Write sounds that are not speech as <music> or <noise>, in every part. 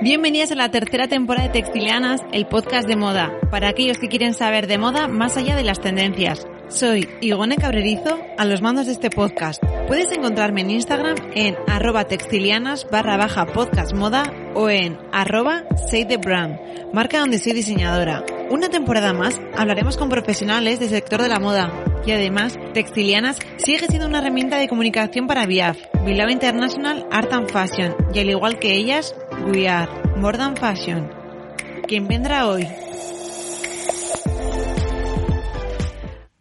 Bienvenidas a la tercera temporada de Textilianas, el podcast de moda, para aquellos que quieren saber de moda más allá de las tendencias. Soy Igone Cabrerizo, a los mandos de este podcast. Puedes encontrarme en Instagram en arroba textilianas barra baja podcast moda o en arroba say the brand, marca donde soy diseñadora. Una temporada más hablaremos con profesionales del sector de la moda y además Textilianas sigue siendo una herramienta de comunicación para VIAF, Bilbao International Art and Fashion y al igual que ellas, We Are More Than Fashion. ¿Quién vendrá hoy?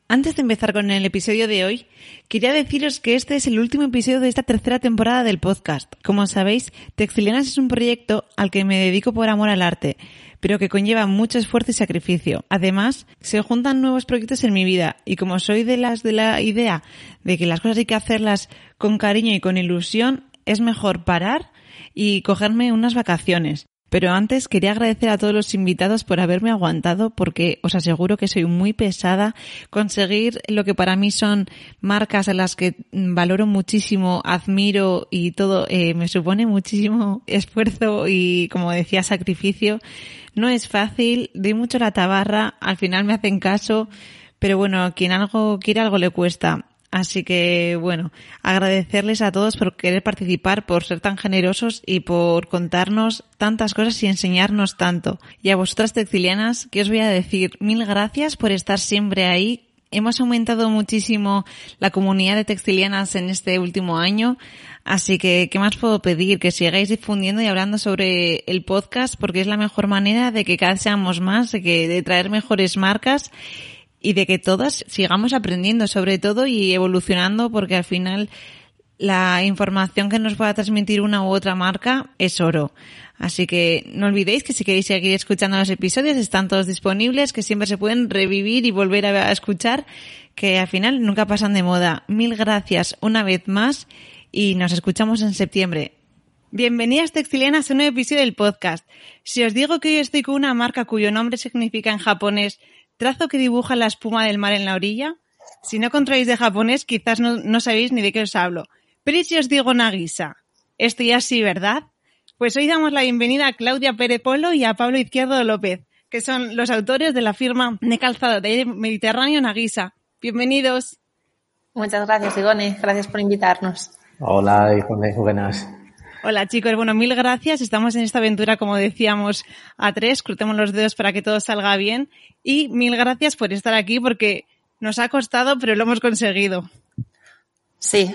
Antes de empezar con el episodio de hoy, quería deciros que este es el último episodio de esta tercera temporada del podcast. Como sabéis, Textilianas es un proyecto al que me dedico por amor al arte, pero que conlleva mucho esfuerzo y sacrificio. Además, se juntan nuevos proyectos en mi vida y como soy de las de la idea de que las cosas hay que hacerlas con cariño y con ilusión, es mejor parar y cogerme unas vacaciones. Pero antes quería agradecer a todos los invitados por haberme aguantado porque os aseguro que soy muy pesada. Conseguir lo que para mí son marcas a las que valoro muchísimo, admiro y todo eh, me supone muchísimo <laughs> esfuerzo y como decía sacrificio. No es fácil, doy mucho la tabarra, al final me hacen caso, pero bueno, quien algo quiere algo le cuesta. Así que, bueno, agradecerles a todos por querer participar, por ser tan generosos y por contarnos tantas cosas y enseñarnos tanto. Y a vosotras textilianas, que os voy a decir mil gracias por estar siempre ahí. Hemos aumentado muchísimo la comunidad de textilianas en este último año. Así que, ¿qué más puedo pedir? Que sigáis difundiendo y hablando sobre el podcast porque es la mejor manera de que cada vez seamos más, de que, de traer mejores marcas y de que todas sigamos aprendiendo sobre todo y evolucionando porque al final la información que nos pueda transmitir una u otra marca es oro. Así que no olvidéis que si queréis seguir escuchando los episodios están todos disponibles, que siempre se pueden revivir y volver a escuchar, que al final nunca pasan de moda. Mil gracias una vez más y nos escuchamos en septiembre. Bienvenidas textilianas a un nuevo episodio del podcast. Si os digo que hoy estoy con una marca cuyo nombre significa en japonés trazo que dibuja la espuma del mar en la orilla. Si no controláis de japonés, quizás no, sabéis ni de qué os hablo. Pero ¿y si os digo Nagisa? Esto ya sí, ¿verdad? Pues hoy damos la bienvenida a Claudia Pérez Polo y a Pablo Izquierdo López, que son los autores de la firma de calzado de Mediterráneo Nagisa. Bienvenidos. Muchas gracias, Igone. Gracias por invitarnos. Hola, Igone. Buenas. Hola chicos, bueno, mil gracias. Estamos en esta aventura, como decíamos, a tres. Crutemos los dedos para que todo salga bien. Y mil gracias por estar aquí porque nos ha costado, pero lo hemos conseguido. Sí.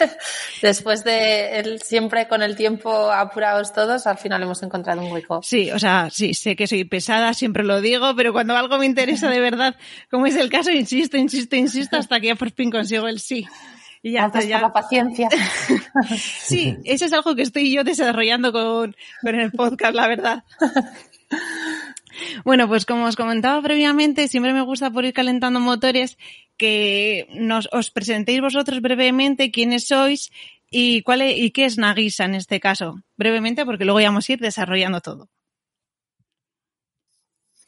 <laughs> Después de siempre con el tiempo apurados todos, al final hemos encontrado un hueco. Sí, o sea, sí, sé que soy pesada, siempre lo digo, pero cuando algo me interesa de verdad, como es el caso, insisto, insisto, insisto, hasta que ya por fin consigo el sí. Y ya está, ya. la paciencia. <laughs> sí, eso es algo que estoy yo desarrollando con, con el podcast, la verdad. <laughs> Bueno, pues como os comentaba previamente, siempre me gusta por ir calentando motores que nos, os presentéis vosotros brevemente quiénes sois y cuál y qué es Nagisa en este caso. Brevemente, porque luego ya vamos a ir desarrollando todo.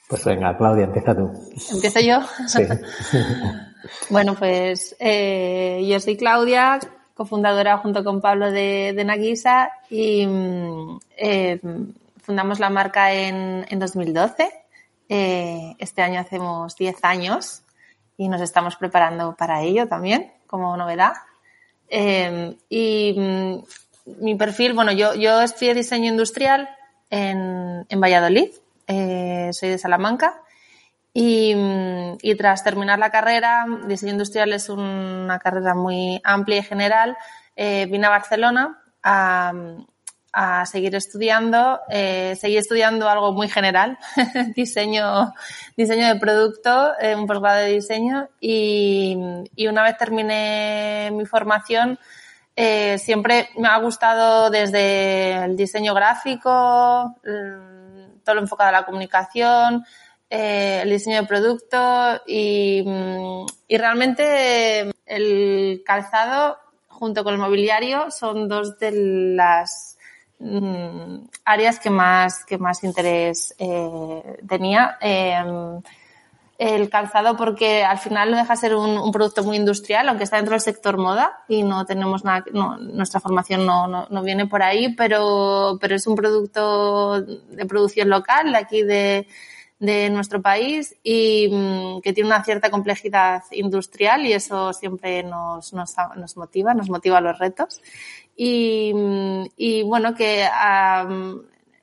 Pues venga, Claudia, empieza tú. ¿Empiezo yo? Sí. <laughs> Bueno, pues eh, yo soy Claudia, cofundadora junto con Pablo de, de Nagisa y mm, eh, fundamos la marca en, en 2012. Eh, este año hacemos 10 años y nos estamos preparando para ello también, como novedad. Eh, y mm, mi perfil, bueno, yo, yo estudié diseño industrial en, en Valladolid, eh, soy de Salamanca y, y, tras terminar la carrera, diseño industrial es una carrera muy amplia y general, eh, vine a Barcelona a, a seguir estudiando, eh, seguí estudiando algo muy general, <laughs> diseño, diseño de producto, eh, un posgrado de diseño y, y, una vez terminé mi formación, eh, siempre me ha gustado desde el diseño gráfico, todo lo enfocado a la comunicación, eh, el diseño de producto y, mm, y, realmente el calzado junto con el mobiliario son dos de las mm, áreas que más, que más interés eh, tenía. Eh, el calzado porque al final no deja ser un, producto muy industrial, aunque está dentro del sector moda y no tenemos nada, nuestra formación no, no, no, viene por ahí, pero, pero es un producto de producción local de aquí de, de nuestro país y mm, que tiene una cierta complejidad industrial y eso siempre nos, nos, nos motiva, nos motiva los retos. Y, mm, y bueno, que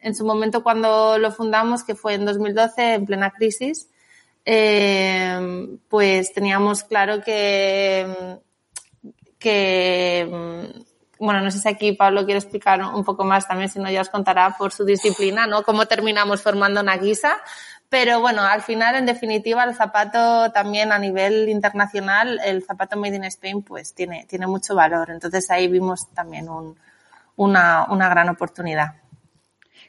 en su momento cuando lo fundamos, que fue en 2012, en plena crisis, eh, pues teníamos claro que, que bueno, no sé si aquí Pablo quiere explicar un poco más también, si no ya os contará por su disciplina, ¿no? Cómo terminamos formando una guisa. Pero bueno, al final, en definitiva, el zapato también a nivel internacional, el zapato Made in Spain, pues tiene, tiene mucho valor. Entonces ahí vimos también un, una, una gran oportunidad.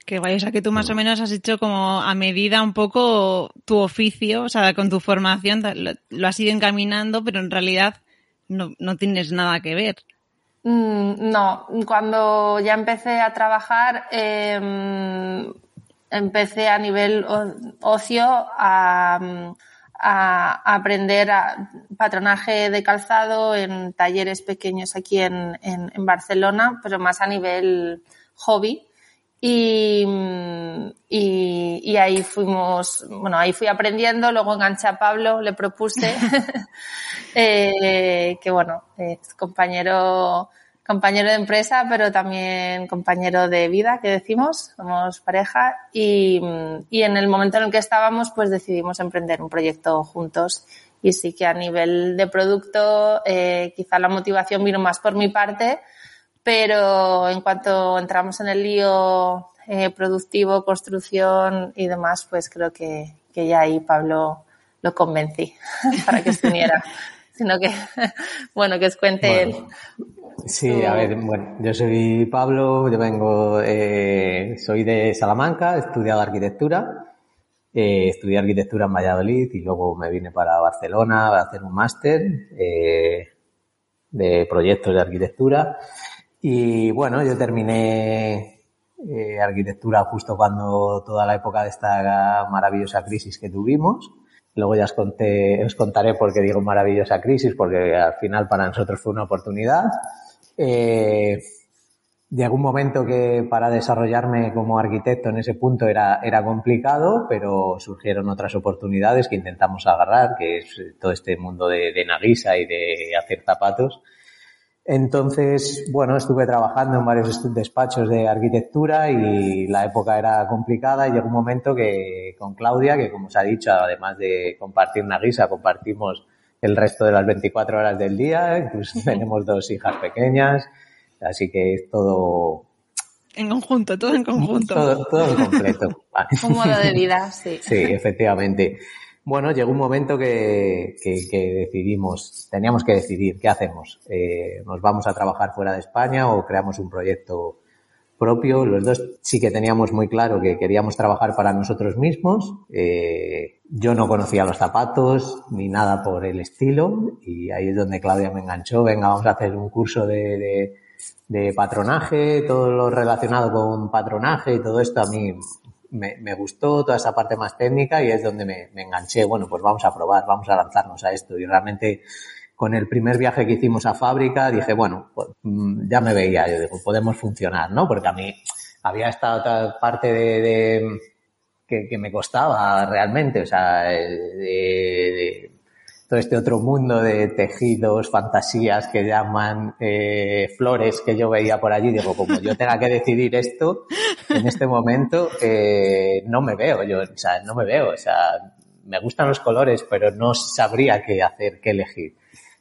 Que vaya, o sea, que tú más o menos has hecho como a medida un poco tu oficio, o sea, con tu formación lo, has ido encaminando, pero en realidad no, no tienes nada que ver. Mm, no, cuando ya empecé a trabajar, eh, empecé a nivel ocio a, a aprender a patronaje de calzado en talleres pequeños aquí en, en, Barcelona, pero más a nivel hobby. Y, y, y, ahí fuimos, bueno, ahí fui aprendiendo, luego enganché a Pablo, le propuse, <laughs> <laughs> eh, que bueno, es compañero compañero de empresa, pero también compañero de vida, que decimos, somos pareja, y, y, en el momento en el que estábamos, pues decidimos emprender un proyecto juntos. Y sí que a nivel de producto, eh, quizá la motivación vino más por mi parte, pero en cuanto entramos en el lío eh, productivo, construcción y demás, pues creo que, que ya ahí Pablo lo convencí <laughs> para que se uniera. <laughs> Sino que, <laughs> bueno, que os cuente Sí, a ver, bueno, yo soy Pablo, yo vengo, eh, soy de Salamanca, he estudiado arquitectura, eh, estudié arquitectura en Valladolid y luego me vine para Barcelona a hacer un máster eh, de proyectos de arquitectura. Y bueno, yo terminé eh, arquitectura justo cuando toda la época de esta maravillosa crisis que tuvimos. Luego ya os, conté, os contaré por qué digo maravillosa crisis, porque al final para nosotros fue una oportunidad. Eh, llegó un momento que para desarrollarme como arquitecto en ese punto era, era complicado, pero surgieron otras oportunidades que intentamos agarrar, que es todo este mundo de, de Nagisa y de hacer zapatos. Entonces, bueno, estuve trabajando en varios despachos de arquitectura y la época era complicada y llegó un momento que con Claudia, que como os ha dicho, además de compartir una guisa, compartimos el resto de las 24 horas del día, incluso tenemos dos hijas pequeñas, así que es todo... En conjunto, todo en conjunto. Todo, todo en completo. <laughs> Un modo de vida, sí. Sí, efectivamente. Bueno, llegó un momento que, que, decidimos, teníamos que decidir qué hacemos. Eh, ¿Nos vamos a trabajar fuera de España o creamos un proyecto propio? Los dos sí que teníamos muy claro que queríamos trabajar para nosotros mismos. Eh, yo no conocía los zapatos ni nada por el estilo y ahí es donde Claudia me enganchó. Venga, vamos a hacer un curso de, de, de patronaje, todo lo relacionado con patronaje y todo esto a mí me, me, gustó toda esa parte más técnica y es donde me, me, enganché. Bueno, pues vamos a probar, vamos a lanzarnos a esto. Y realmente con el primer viaje que hicimos a fábrica dije, bueno, pues, mm, ya me veía, yo digo, podemos funcionar, ¿no? Porque a mí había esta otra parte de, de que, que, me costaba realmente, o sea, de, de, todo este otro mundo de tejidos, fantasías que llaman eh, flores que yo veía por allí. Digo, como yo tenga que decidir esto en este momento, eh, no me veo, yo, o sea, no me veo, o sea, me gustan los colores, pero no sabría qué hacer, qué elegir.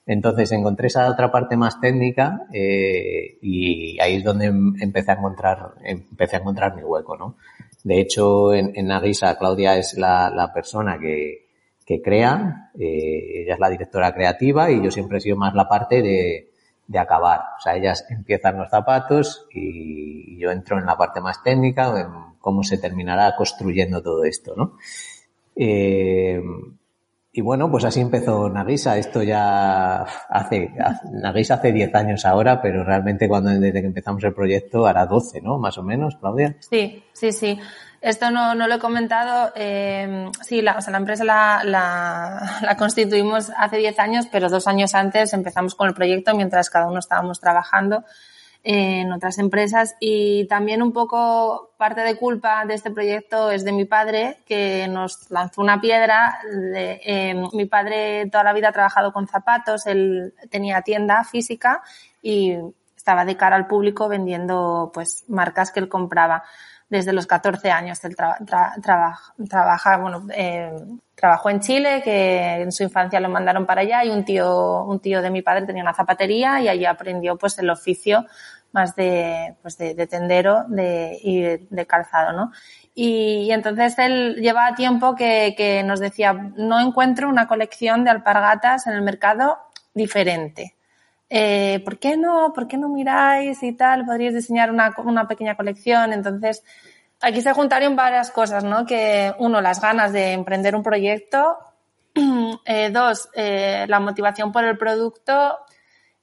Entonces encontré esa otra parte más técnica eh, y ahí es donde empecé a encontrar, empecé a encontrar mi hueco, ¿no? De hecho, en, en Naguisa, Claudia es la, la persona que, que crea, eh, ella es la directora creativa y yo siempre he sido más la parte de, de acabar. O sea, ellas empiezan los zapatos y yo entro en la parte más técnica, en cómo se terminará construyendo todo esto, ¿no? Eh, y bueno, pues así empezó Nagisa. Esto ya hace, Nagisa hace 10 años ahora, pero realmente cuando desde que empezamos el proyecto hará 12, ¿no? Más o menos, Claudia. Sí, sí, sí. Esto no, no lo he comentado. Eh, sí, la, o sea, la empresa la, la, constituimos hace 10 años, pero dos años antes empezamos con el proyecto mientras cada uno estábamos trabajando en otras empresas y también un poco parte de culpa de este proyecto es de mi padre que nos lanzó una piedra. Eh, mi padre toda la vida ha trabajado con zapatos, él tenía tienda física y estaba de cara al público vendiendo pues marcas que él compraba desde los 14 años. Él tra tra trabaja, bueno, eh, trabajó en Chile, que en su infancia lo mandaron para allá y un tío, un tío de mi padre tenía una zapatería y allí aprendió pues el oficio más de, pues de, de tendero de, y de, calzado, ¿no? Y, entonces él llevaba tiempo que nos decía, no encuentro una colección de alpargatas en el mercado diferente. Eh, ¿Por qué no? ¿Por qué no miráis y tal? Podríais diseñar una, pequeña colección. Entonces, aquí se juntaron varias cosas, ¿no? Que uno, las ganas de emprender un proyecto. <clears throat> Eh, dos, eh, la motivación por el producto.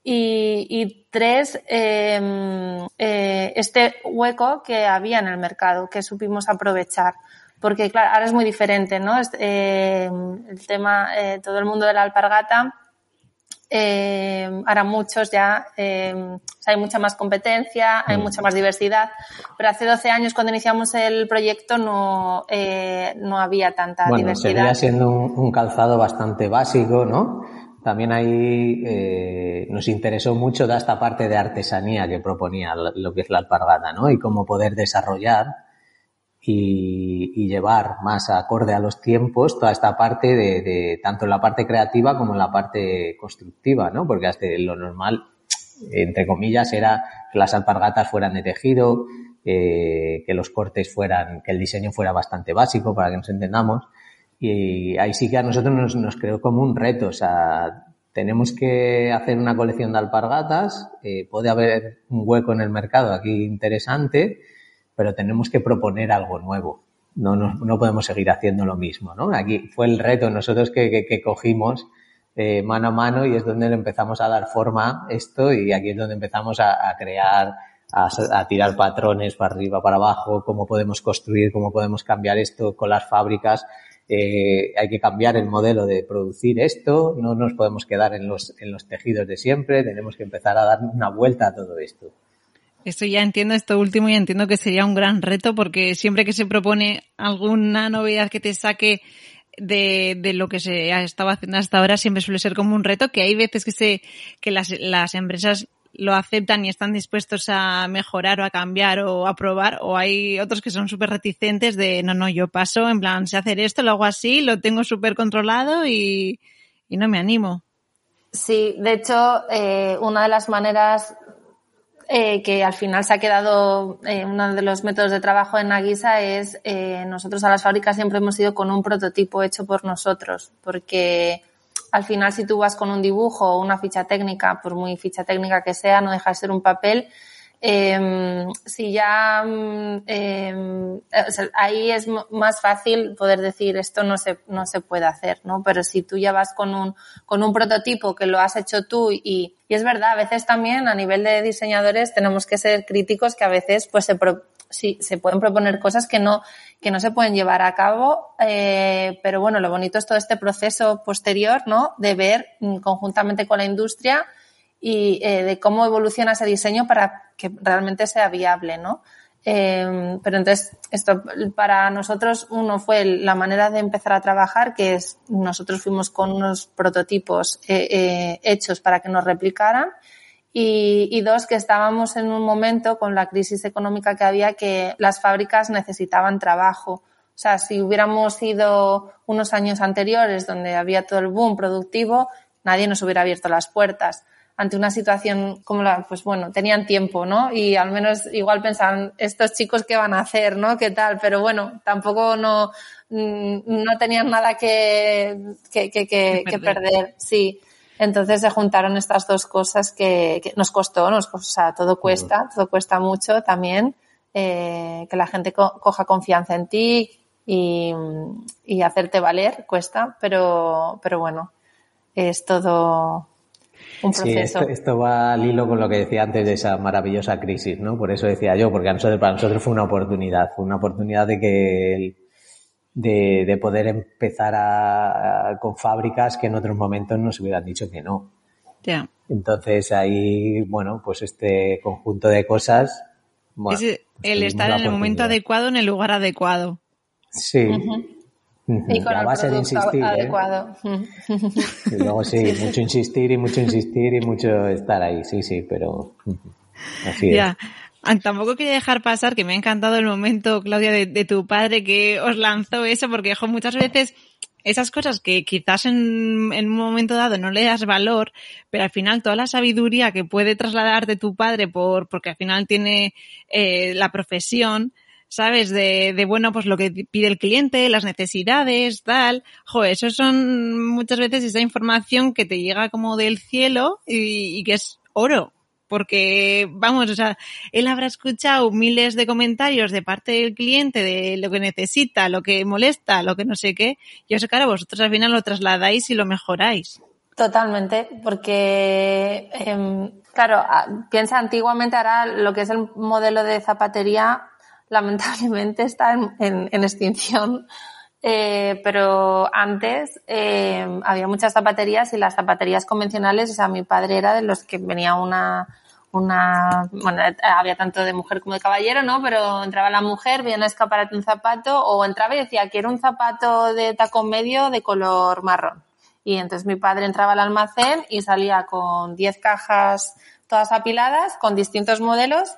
Y, y tres, eh, este hueco que había en el mercado, que supimos aprovechar. Porque, claro, ahora es muy diferente, ¿no? Eh, el tema, todo el mundo de la alpargata eh, ahora muchos ya, eh, hay mucha más competencia, hay mm. mucha más diversidad, pero hace 12 años cuando iniciamos el proyecto no, eh, no había tanta bueno, diversidad. Seguía siendo un, un, calzado bastante básico, ¿no? También ahí eh, nos interesó mucho da esta parte de artesanía que proponía lo que es la alpargata, ¿no? Y cómo poder desarrollar y, y, llevar más acorde a los tiempos toda esta parte de, de, tanto en la parte creativa como en la parte constructiva, ¿no? Porque hasta lo normal, entre comillas, era que las alpargatas fueran de tejido, eh, que los cortes fueran, que el diseño fuera bastante básico para que nos entendamos. Y ahí sí que a nosotros nos, nos creó como un reto, o sea, tenemos que hacer una colección de alpargatas, eh, puede haber un hueco en el mercado aquí interesante, pero tenemos que proponer algo nuevo. No, no, no podemos seguir haciendo lo mismo, ¿no? Aquí fue el reto nosotros que, que, cogimos eh, mano a mano y es donde empezamos a dar forma esto y aquí es donde empezamos a, a crear, a, a, tirar patrones para arriba, para abajo, cómo podemos construir, cómo podemos cambiar esto con las fábricas. Eh, hay que cambiar el modelo de producir esto, no nos podemos quedar en los, en los tejidos de siempre, tenemos que empezar a dar una vuelta a todo esto. Esto ya entiendo, esto último ya entiendo que sería un gran reto porque siempre que se propone alguna novedad que te saque de, de lo que se ha estado haciendo hasta ahora siempre suele ser como un reto que hay veces que se, que las, las empresas lo aceptan y están dispuestos a mejorar o a cambiar o a probar o hay otros que son súper reticentes de no, no, yo paso, en plan, sé hacer esto, lo hago así, lo tengo súper controlado y, y no me animo. Sí, de hecho, eh, una de las maneras eh, que al final se ha quedado eh, uno de los métodos de trabajo en Naguisa es eh, nosotros a las fábricas siempre hemos ido con un prototipo hecho por nosotros, porque al final si tú vas con un dibujo o una ficha técnica, por muy ficha técnica que sea, no deja de ser un papel, eh, si ya eh, o sea, ahí es más fácil poder decir esto no se no se puede hacer no pero si tú ya vas con un con un prototipo que lo has hecho tú y, y es verdad a veces también a nivel de diseñadores tenemos que ser críticos que a veces pues se pro, se pueden proponer cosas que no que no se pueden llevar a cabo eh, pero bueno lo bonito es todo este proceso posterior no de ver mm, conjuntamente con la industria y eh, de cómo evoluciona ese diseño para que realmente sea viable, ¿no? Eh, pero entonces, esto para nosotros, uno fue la manera de empezar a trabajar, que es nosotros fuimos con unos prototipos eh, eh, hechos para que nos replicaran. Y, y, dos, que estábamos en un momento con la crisis económica que había que las fábricas necesitaban trabajo. O sea, si hubiéramos ido unos años anteriores donde había todo el boom productivo, nadie nos hubiera abierto las puertas ante una situación como la, pues bueno, tenían tiempo, ¿no? Y al menos igual pensaban, estos chicos qué van a hacer, ¿no? ¿Qué tal? Pero bueno, tampoco no, mm, no tenían nada que, que, que, que, que perder, sí. Entonces se juntaron estas dos cosas que, que nos costó, nos, o sea, todo cuesta, todo cuesta mucho también, eh, que la gente co coja confianza en ti, y, y hacerte valer cuesta, pero, pero bueno, es todo un proceso. Sí, esto, va al hilo con lo que decía antes de esa maravillosa crisis, ¿no? Por eso decía yo, porque a nosotros, para nosotros fue una oportunidad, fue una oportunidad de que de, de, poder empezar a, con fábricas que en otros momentos nos hubieran dicho que no. Ya. Entonces ahí, bueno, pues este conjunto de cosas. Bueno, es el estar en el momento adecuado en el lugar adecuado. Sí. Y con la el base de insistir. ¿eh? adecuado. Y luego <laughs> sí, mucho insistir y mucho insistir y mucho estar ahí, sí, sí, pero así Ya. es. Ah, Tampoco quería dejar pasar que me ha encantado el momento, Claudia, de, de tu padre que os lanzó eso, porque jo, muchas veces esas cosas que quizás en, en un momento dado no le das valor, pero al final toda la sabiduría que puede trasladarte tu padre por, porque al final tiene eh, la profesión, ¿sabes? De, de, bueno, pues lo que pide el cliente, las necesidades, tal. Jo, eso son muchas veces esa información que te llega como del cielo y, y que es oro. Porque, vamos, o sea, él habrá escuchado miles de comentarios de parte del cliente de lo que necesita, lo que molesta, lo que no sé qué. Y eso, claro, vosotros al final lo trasladáis y lo mejoráis. Totalmente, porque, eh, claro, piensa antiguamente ahora lo que es el modelo de zapatería, lamentablemente está en, en, en extinción. Eh, pero antes eh, había muchas zapaterías y las zapaterías convencionales, o sea, mi padre era de los que venía una, una, bueno, había tanto de mujer como de caballero, ¿no? Pero entraba la mujer, veía un escaparate un zapato, o entraba y decía, quiero un zapato de tacón medio de color marrón. Y entonces mi padre entraba al almacén y salía con 10 cajas todas apiladas, con distintos modelos,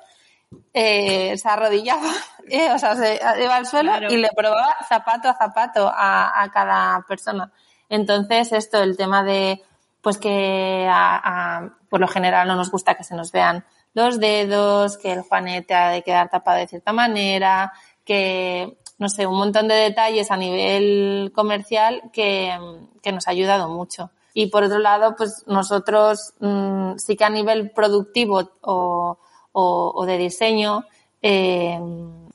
eh, se arrodillaba, <laughs> eh, o sea, se iba al suelo Claro. y le probaba zapato a zapato a, a cada persona. Entonces, esto, el tema de, pues que a, a- por lo general no nos gusta que se nos vean los dedos, que el juanete ha de quedar tapado de cierta manera, que, no sé, un montón de detalles a nivel comercial que, que nos ha ayudado mucho. Y por otro lado, pues nosotros mm, sí que a nivel productivo o, o, de diseño, eh,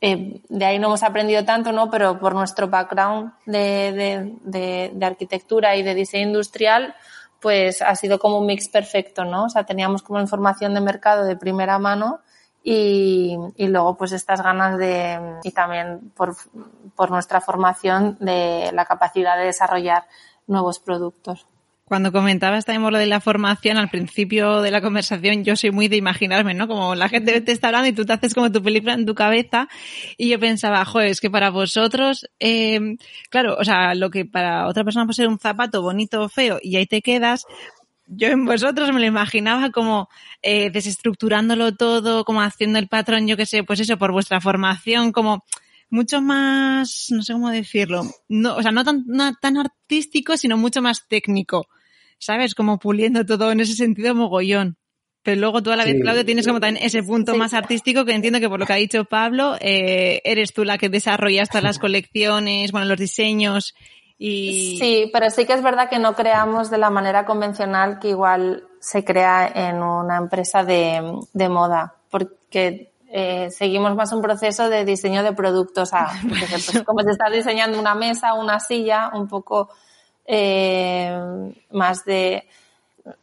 eh, de ahí no hemos aprendido tanto, ¿no? Pero por nuestro background de, de, de, de arquitectura y de diseño industrial, pues ha sido como un mix perfecto, ¿no? O sea, teníamos como información de mercado de primera mano y, y luego pues estas ganas de, y también por, por nuestra formación de la capacidad de desarrollar nuevos productos. Cuando comentabas también lo de la formación al principio de la conversación, yo soy muy de imaginarme, ¿no? Como la gente te está hablando y tú te haces como tu película en tu cabeza y yo pensaba, joder, es que para vosotros, eh, claro, o sea, lo que para otra persona puede ser un zapato bonito o feo y ahí te quedas, yo en vosotros me lo imaginaba como eh, desestructurándolo todo, como haciendo el patrón, yo qué sé, pues eso, por vuestra formación, como mucho más, no sé cómo decirlo, no, o sea, no tan, no tan artístico, sino mucho más técnico, ¿sabes? Como puliendo todo en ese sentido mogollón. Pero luego tú a la vez, Sí. Claudio, tienes como también ese punto Sí. más artístico que entiendo que por lo que ha dicho Pablo, eh, eres tú la que desarrollas todas las colecciones, bueno, los diseños y... Sí, pero sí que es verdad que no creamos de la manera convencional que igual se crea en una empresa de, de moda, porque eh, seguimos más un proceso de diseño de productos, a, <laughs> porque, pues, como si estás diseñando una mesa, una silla, un poco eh, más de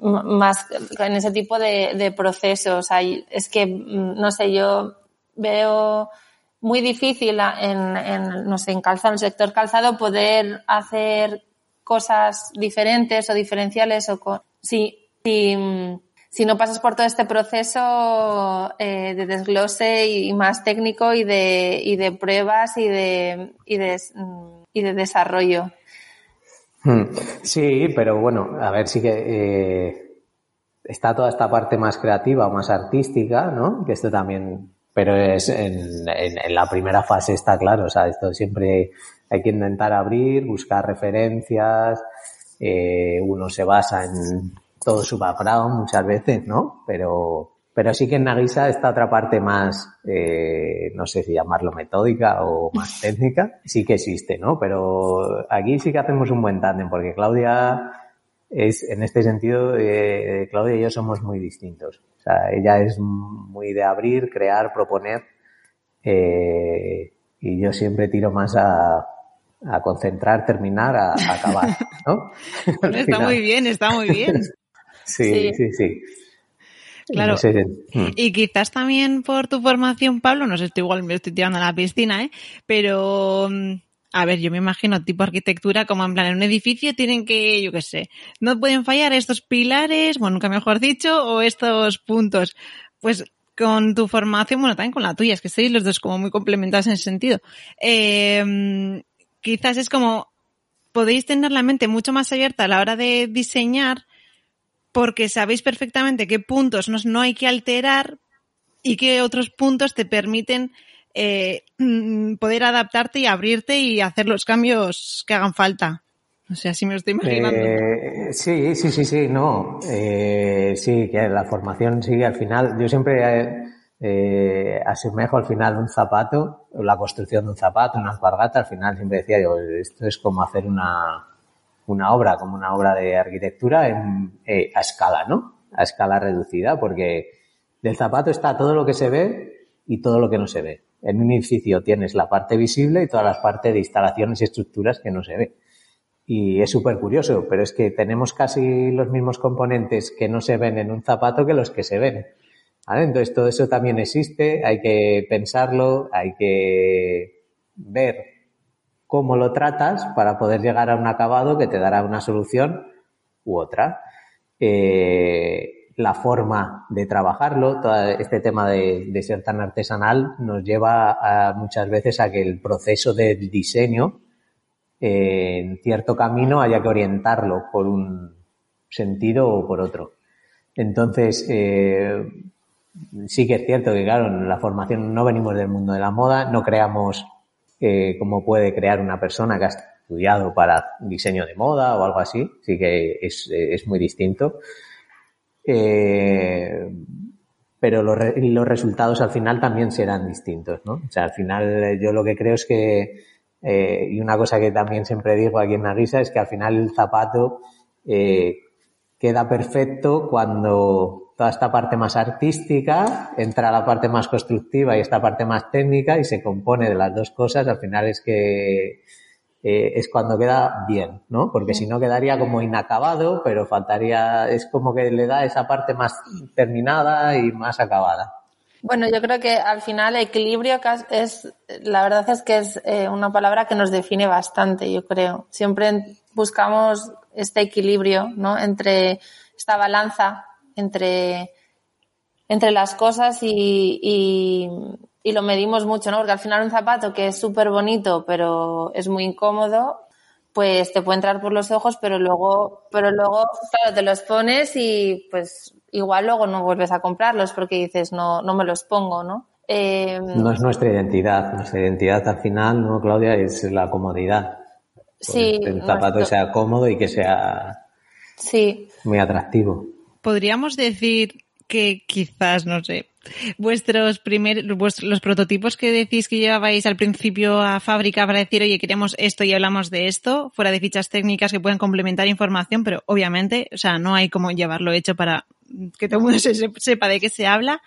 más en ese tipo de, de procesos. Hay, es que, mm, no sé, yo veo muy difícil en, no sé, en calzado, en el sector calzado, poder hacer cosas diferentes o diferenciales o con, si, si, mm, si no pasas por todo este proceso eh, de desglose y más técnico y de, y de pruebas y de, y de, mm, desarrollo. Hmm. Sí, pero bueno, a ver, sí que eh, está toda esta parte más creativa, más artística, ¿no? Que esto también, pero es en la primera fase está claro, o sea, esto siempre hay que intentar abrir, buscar referencias, eh, uno se basa en todo su background muchas veces, ¿no? Pero, pero sí que en Nagisa está otra parte más, eh, no sé si llamarlo metódica o más <laughs> técnica, sí que existe, ¿no? Pero aquí sí que hacemos un buen tándem, porque Claudia es, en este sentido, eh, Claudia y yo somos muy distintos. O sea, ella es muy de abrir, crear, proponer, eh, y yo siempre tiro más a, a concentrar, terminar, a, acabar, ¿no? <laughs> está muy bien, está muy bien. <laughs> sí, sí, sí. Claro. Mm. Y quizás también por tu formación, Pablo, no sé, estoy igual me estoy tirando a la piscina, ¿eh? Pero, mm, a ver, yo me imagino tipo arquitectura como en plan en un edificio tienen que, yo qué sé, no pueden fallar estos pilares, bueno, nunca mejor dicho, o estos puntos. Pues con tu formación, bueno, también con la tuya, es que sois los dos como muy complementados en ese sentido. Eh, quizás es como podéis tener la mente mucho más abierta a la hora de diseñar porque sabéis perfectamente qué puntos no, hay que alterar y qué otros puntos te permiten eh, mm, poder adaptarte y abrirte y hacer los cambios que hagan falta. O sea, si me lo estoy imaginando. Eh, sí, sí, sí, sí, no. Eh, sí, que la formación sigue al final. Yo siempre eh, asemejo al final un zapato, la construcción de un zapato, una alpargata. Al final siempre decía yo, esto es como hacer una, una obra, como una obra de arquitectura en, eh, a escala, ¿no? A escala reducida, porque del zapato está todo lo que se ve y todo lo que no se ve. En un edificio tienes la parte visible y todas las partes de instalaciones y estructuras que no se ve. Y es súper curioso, pero es que tenemos casi los mismos componentes que no se ven en un zapato que los que se ven. Entonces todo eso también existe, hay que pensarlo, hay que ver cómo lo tratas para poder llegar a un acabado que te dará una solución u otra. Eh, la forma de trabajarlo, todo este tema de, ser tan artesanal nos lleva muchas veces a que el proceso del diseño eh, en cierto camino haya que orientarlo por un sentido o por otro. Entonces, eh, sí que es cierto que, claro, en la formación no venimos del mundo de la moda, no creamos eh, cómo puede crear una persona que ha estudiado para diseño de moda o algo así, sí que es, es muy distinto. Eh, pero los, los, resultados al final también serán distintos, ¿no? O sea, al final yo lo que creo es que, eh, y una cosa que también siempre digo aquí en Naguisa es que al final el zapato eh, queda perfecto cuando toda esta parte más artística, entra la parte más constructiva y esta parte más técnica y se compone de las dos cosas, al final es que eh, es cuando queda bien, ¿no? Porque si no quedaría como inacabado, pero faltaría, es como que le da esa parte más terminada y más acabada. Bueno, yo creo que al final equilibrio es, la verdad es que es eh, una palabra que nos define bastante, yo creo. Siempre buscamos este equilibrio, ¿no? Entre esta balanza entre, entre las cosas y, y, lo medimos mucho, ¿no? Porque al final un zapato que es súper bonito, pero es muy incómodo, pues te puede entrar por los ojos, pero luego, pero luego, claro, te los pones y pues igual luego no vuelves a comprarlos porque dices, no, no me los pongo, ¿no? Eh, no es nuestra identidad. Nuestra identidad al final, ¿no, Claudia? Es la comodidad. Sí. Que el zapato sea cómodo y que sea sí. muy atractivo podríamos decir que quizás, no sé, vuestros primeros, los prototipos que decís que llevabais al principio a fábrica para decir, oye, queremos esto y hablamos de esto, fuera de fichas técnicas que pueden complementar información, pero obviamente, o sea, no hay como llevarlo hecho para que todo el mundo <laughs> sepa de qué se habla.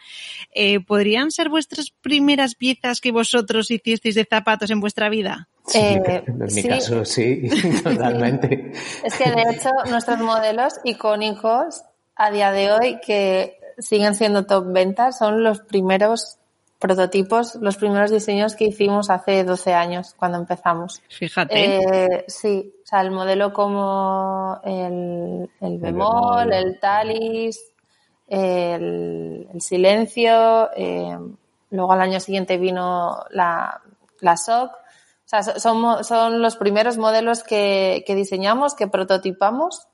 Eh, ¿Podrían ser vuestras primeras piezas que vosotros hicisteis de zapatos en vuestra vida? Sí, eh, en mi caso sí, <laughs> totalmente. es que de hecho nuestros modelos icónicos a día de hoy que siguen siendo top ventas son los primeros prototipos, los primeros diseños que hicimos hace 12 años cuando empezamos. Fíjate. Eh, sí, o sea, el modelo como el, el bemol, el talis, el, silencio, eh, luego al año siguiente vino la, la SOC. O sea, son, son los primeros modelos que, que diseñamos, que prototipamos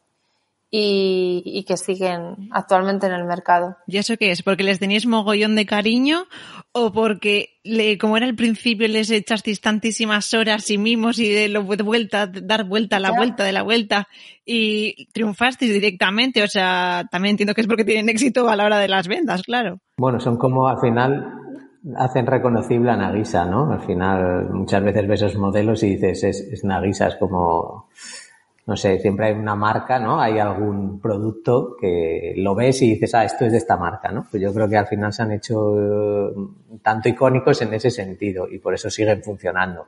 y, que siguen actualmente en el mercado. ¿Y eso qué es? ¿Porque les teníais mogollón de cariño o porque, le, como era al principio, les echasteis tantísimas horas y mimos y de, lo, vuelta, dar vuelta a la vuelta de la vuelta y triunfasteis directamente? O sea, también entiendo que es porque tienen éxito a la hora de las ventas, claro. Bueno, son como al final hacen reconocible a Nagisa, ¿no? Al final muchas veces ves esos modelos y dices, es, es Nagisa, es como no sé, siempre hay una marca, ¿no? Hay algún producto que lo ves y dices, ah, esto es de esta marca, ¿no? Pues yo creo que al final se han hecho eh, tanto icónicos en ese sentido y por eso siguen funcionando.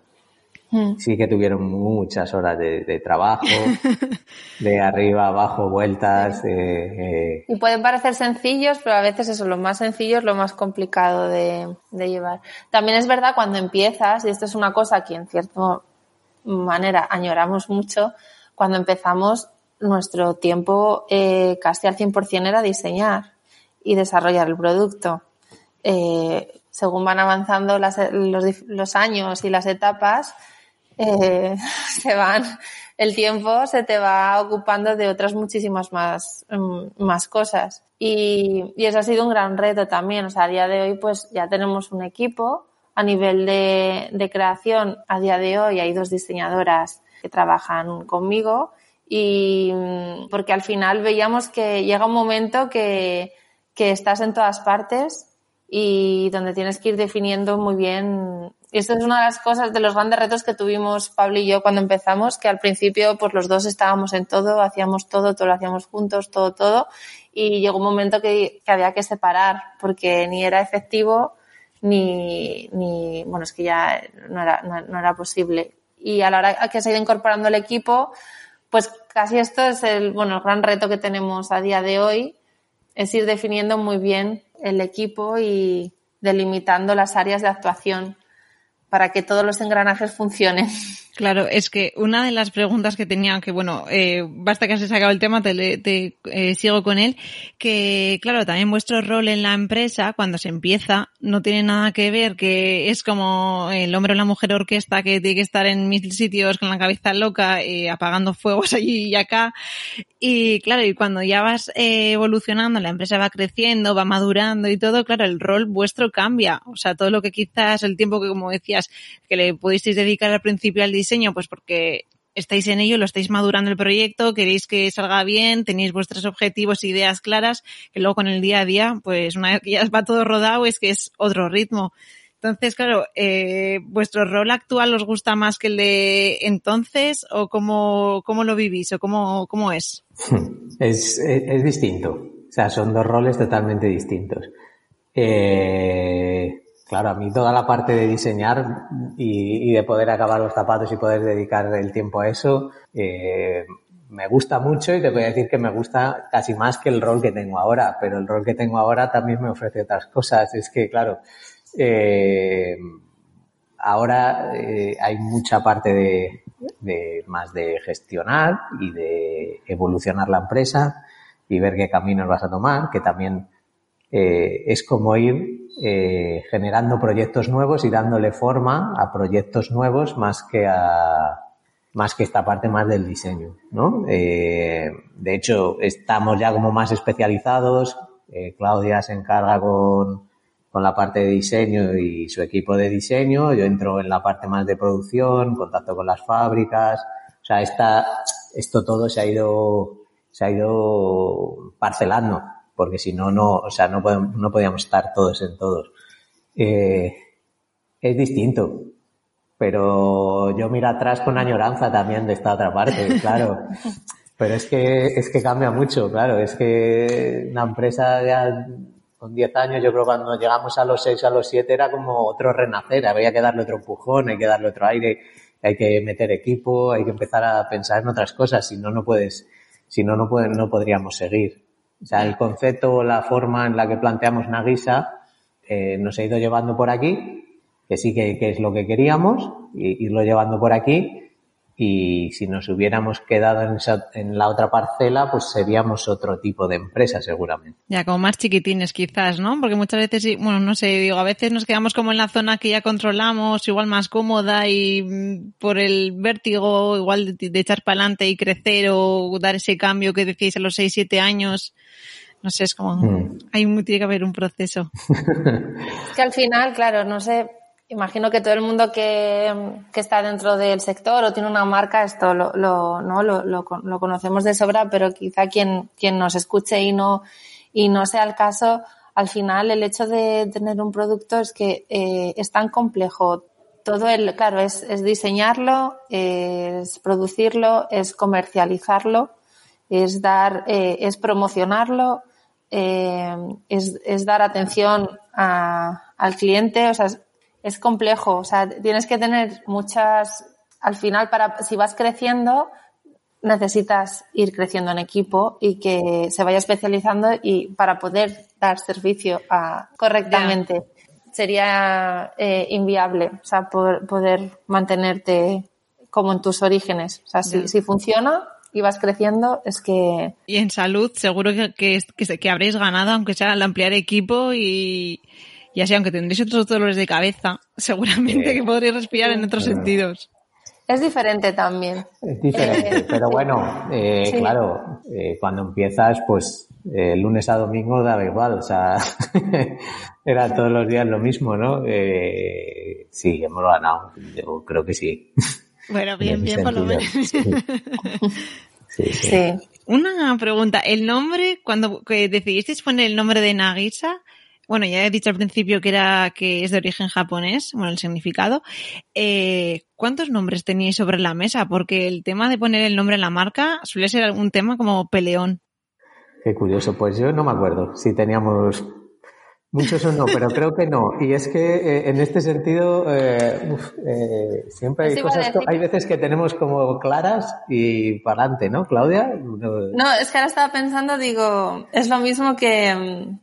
Hmm. Sí que tuvieron muchas horas de, trabajo, de arriba, abajo, vueltas. Eh, y pueden parecer sencillos, pero a veces eso, lo más sencillo es lo más complicado de, llevar. También es verdad cuando empiezas, y esto es una cosa que en cierta manera añoramos mucho, cuando empezamos nuestro tiempo eh, casi al 100% era diseñar y desarrollar el producto. Eh, según van avanzando los, los, años y las etapas, eh, <laughs> se van, el tiempo se te va ocupando de otras muchísimas más, mm, más cosas. Y, y, eso ha sido un gran reto también. O sea, a día de hoy, pues ya tenemos un equipo. A nivel de, de creación, a día de hoy hay dos diseñadoras que trabajan conmigo y mm, porque al final veíamos que llega un momento que, que estás en todas partes y donde tienes que ir definiendo muy bien. Y esto es una de las cosas, de los grandes retos que tuvimos Pablo y yo cuando empezamos, que al principio pues los dos estábamos en todo, hacíamos todo, todo lo hacíamos juntos, todo, todo, y llegó un momento que, que había que separar porque ni era efectivo ni, ni, bueno, es que ya no era, no, era posible. Y a la hora que se ha ido incorporando el equipo, pues casi esto es el, bueno, el gran reto que tenemos a día de hoy, es ir definiendo muy bien el equipo y delimitando las áreas de actuación para que todos los engranajes funcionen. Claro, es que una de las preguntas que tenía, que bueno, eh, basta que has sacado el tema, te, te eh, sigo con él, que claro, también vuestro rol en la empresa, cuando se empieza, no tiene nada que ver, que es como el hombre o la mujer orquesta que tiene que estar en mil sitios con la cabeza loca, eh, apagando fuegos <laughs> allí y acá. Y claro, y cuando ya vas eh, evolucionando, la empresa va creciendo, va madurando y todo, claro, el rol vuestro cambia. O sea, todo lo que quizás el tiempo que, como decías, que le pudisteis dedicar al principio al pues porque estáis en ello, lo estáis madurando el proyecto, queréis que salga bien, tenéis vuestros objetivos, ideas claras, que luego con el día a día, pues una vez que ya va todo rodado, es que es otro ritmo. Entonces, claro, eh, ¿vuestro rol actual os gusta más que el de entonces o cómo, cómo lo vivís o cómo, cómo es? <laughs> es? Es distinto. O sea, son dos roles totalmente distintos. Eh, Claro, a mí toda la parte de diseñar y, de poder acabar los zapatos y poder dedicar el tiempo a eso, eh, me gusta mucho y te voy a decir que me gusta casi más que el rol que tengo ahora, pero el rol que tengo ahora también me ofrece otras cosas. Es que, claro, eh, ahora eh, hay mucha parte de, de, más de gestionar y de evolucionar la empresa y ver qué caminos vas a tomar, que también eh, es como ir eh, generando proyectos nuevos y dándole forma a proyectos nuevos más que a más que esta parte más del diseño, ¿no? Eh, de hecho, estamos ya como más especializados. Claudia se encarga con, con la parte de diseño y su equipo de diseño. Yo entro en la parte más de producción, contacto con las fábricas. O sea, esta, esto todo se ha ido, se ha ido parcelando porque si no, no, o sea, no, podemos, no podíamos estar todos en todos. Eh, es distinto, pero yo miro atrás con añoranza también de esta otra parte, <laughs> claro. Pero es que, es que cambia mucho, claro. Es que una empresa ya con 10 años, yo creo que cuando llegamos a los 6, a los 7 era como otro renacer. Había que darle otro empujón, hay que darle otro aire, hay que meter equipo, hay que empezar a pensar en otras cosas. Si no, no puedes, si no, no, no podríamos seguir. O sea, el concepto o la forma en la que planteamos Nagisa eh, nos ha ido llevando por aquí, que sí que, es lo que queríamos, y, irlo llevando por aquí. Y si nos hubiéramos quedado en, en la otra parcela, pues seríamos otro tipo de empresa seguramente. Ya, como más chiquitines quizás, ¿no? Porque muchas veces, bueno, no sé, digo, a veces nos quedamos como en la zona que ya controlamos, igual más cómoda y mm, por el vértigo, igual de, de echar para adelante y crecer o dar ese cambio que decís a los 6, 7 años, no sé, es como, mm. hay, tiene que haber un proceso. <laughs> es que al final, claro, no sé, imagino que todo el mundo que, está dentro del sector o tiene una marca, esto lo, lo, ¿no? lo, lo, conocemos de sobra, pero quizá quien, quien nos escuche y no, y no sea el caso, al final el hecho de tener un producto es que eh, es tan complejo. Todo el, claro, es, diseñarlo, es producirlo, es comercializarlo, es dar, eh, es promocionarlo, eh, es, es, dar atención a, al cliente, o sea, es, complejo, o sea, tienes que tener muchas, al final, para, si vas creciendo, necesitas ir creciendo en equipo y que se vaya especializando y para poder dar servicio a, correctamente. Sería eh, inviable, o sea, poder mantenerte como en tus orígenes. O sea, si, si funciona, y vas creciendo, es que... Y en salud seguro que, que, que, habréis ganado, aunque sea al ampliar equipo y, y así, aunque tendréis otros dolores de cabeza, seguramente que podréis respirar en otros sentidos. Es diferente también. Es diferente, eh, <laughs> pero bueno, eh, claro, eh, cuando empiezas, pues eh, lunes a domingo daba igual, o sea, <laughs> era todos los días lo mismo, ¿no? Eh, sí, hemos ganado, yo creo que sí. Bueno, bien, bien por lo menos. <laughs> Sí. Sí, Una pregunta, el nombre, cuando decidisteis poner el nombre de Nagisa, bueno, ya he dicho al principio que era que es de origen japonés, bueno, el significado. Eh, ¿Cuántos nombres teníais sobre la mesa? Porque el tema de poner el nombre en la marca suele ser un tema como peleón. Qué curioso, pues yo no me acuerdo si teníamos Muchos o no, pero creo que no. Y es que eh, en este sentido, eh, eh, siempre hay cosas, hay veces que tenemos como claras y para adelante, ¿no, Claudia? No, es que ahora estaba pensando, digo, es lo mismo que, mm,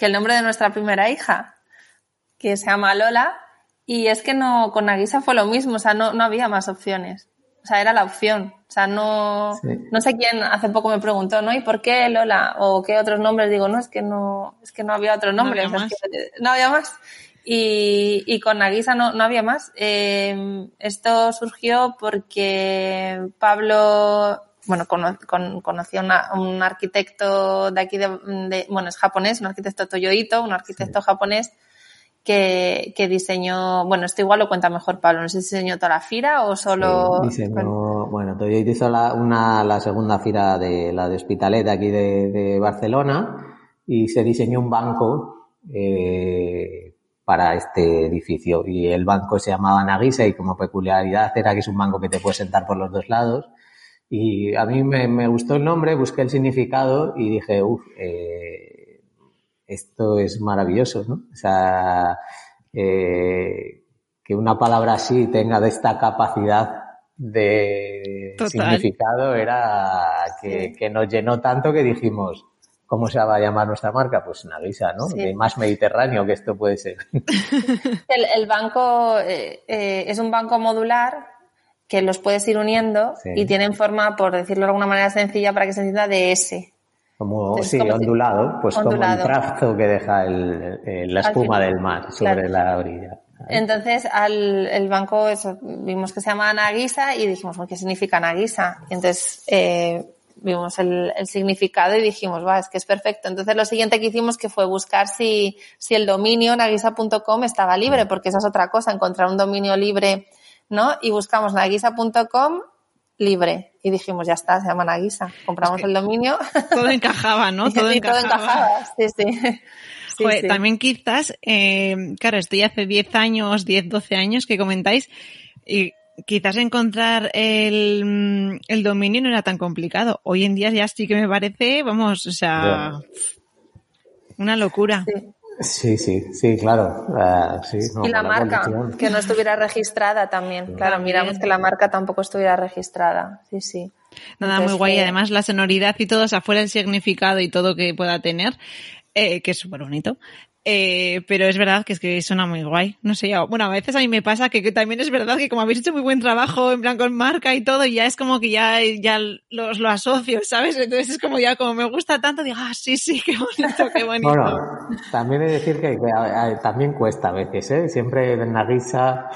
que el nombre de nuestra primera hija, que se llama Lola, y es que no, con Aguisa fue lo mismo, o sea, no, no había más opciones. O sea, era la opción. O sea, no, no sé quién hace poco me preguntó, ¿no? ¿Y por qué Lola? ¿O qué otros nombres? Digo, no, es que no, es que no había otro nombre. No había más. no había más. Y, y con Naguisa no, no había más. Eh, esto surgió porque Pablo, bueno, con, con, conoció a un arquitecto de aquí de, bueno, es japonés, un arquitecto Toyoito, un arquitecto japonés que, que, diseñó, bueno, esto igual lo cuenta mejor Pablo, no sé si diseñó toda la fira o solo... diseñó, bueno, Toyota hizo la, una, la segunda fira de la de Hospitalet aquí de, de Barcelona y se diseñó un banco eh, para este edificio. Y el banco se llamaba Nagisa y como peculiaridad era que es un banco que te puedes sentar por los dos lados y a mí me, me gustó el nombre, busqué el significado y dije, uff, eh, esto es maravilloso, ¿no? O sea, eh, que una palabra así tenga de esta capacidad de significado era que, nos llenó tanto que dijimos, ¿cómo se va a llamar nuestra marca? Pues Navisa, ¿no? más mediterráneo que esto puede ser. <laughs> El, banco eh, eh, es un banco modular que los puedes ir uniendo y tienen forma, por decirlo de alguna manera sencilla, para que se entienda de S. Como, sí, ondulado, pues como el trazo que deja el, la espuma del mar sobre la orilla. Entonces, al el banco, eso, vimos que se llama Nagisa y dijimos, ¿qué significa Nagisa? Y entonces, eh, vimos el, el, significado y dijimos, va, es que es perfecto. Entonces, lo siguiente que hicimos que fue buscar si, si el dominio nagisa.com estaba libre, porque esa es otra cosa, encontrar un dominio libre, ¿no? Y buscamos nagisa.com libre. Y dijimos, ya está, se llama Naguisa. Compramos el dominio. <laughs> Todo encajaba, ¿no? <laughs> Todo, encajaba. Sí, <laughs> sí. También quizás, eh, claro, estoy hace 10 años, 10, 12 años que comentáis, y quizás encontrar el, el dominio no era tan complicado. Hoy en día ya sí que me parece, vamos, o sea, una locura. Sí, sí, sí, claro. Ah, y la marca, que no estuviera registrada también. Claro, miramos que la marca tampoco estuviera registrada. Sí, sí. Nada, muy guay. Además, la sonoridad y todo, o sea, fuera el significado y todo que pueda tener, eh, que es súper bonito. Eh, pero es verdad que es que suena muy guay. No sé, bueno, a veces a mí me pasa que, también es verdad que como habéis hecho muy buen trabajo en plan con marca y todo, ya es como que ya, ya los, lo asocio, ¿sabes? Entonces es como ya, como me gusta tanto, digo, ah, sí, sí, qué bonito, qué bonito. Bueno, también he de decir que, también cuesta a veces, ¿eh? Siempre en la risa.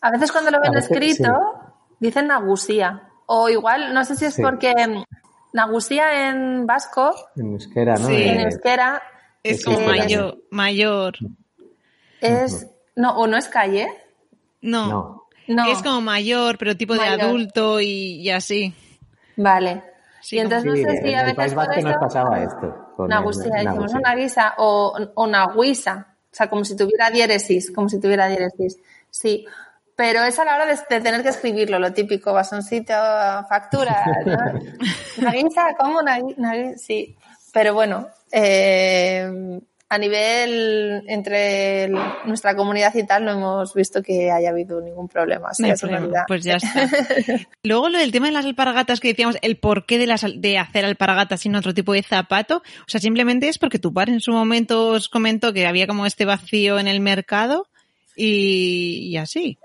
A veces cuando lo ven escrito, dicen Nagusía. O igual, no sé si es porque Nagusía en vasco. En euskera, ¿no? Sí. En euskera es como mayor, mayor. Es, no, o no es calle. No. no. Es como mayor, pero tipo de adulto y, así. Vale. y entonces no sé si a veces por eso, nos pasaba esto. Una guisa, decimos una guisa o una guisa. O sea, como si tuviera diéresis, como si tuviera diéresis. Sí. Pero es a la hora de, tener que escribirlo, lo típico, basoncito, factura, ¿no? <laughs> Una guisa, ¿cómo? Una, una, sí. Pero bueno, eh, a nivel entre nuestra comunidad y tal no hemos visto que haya habido ningún problema. Pues ya está. <laughs> Luego lo del tema de las alpargatas que decíamos, el porqué de, las, de hacer alpargatas sin otro tipo de zapato, o sea, simplemente es porque tu padre en su momento os comentó que había como este vacío en el mercado y, y así.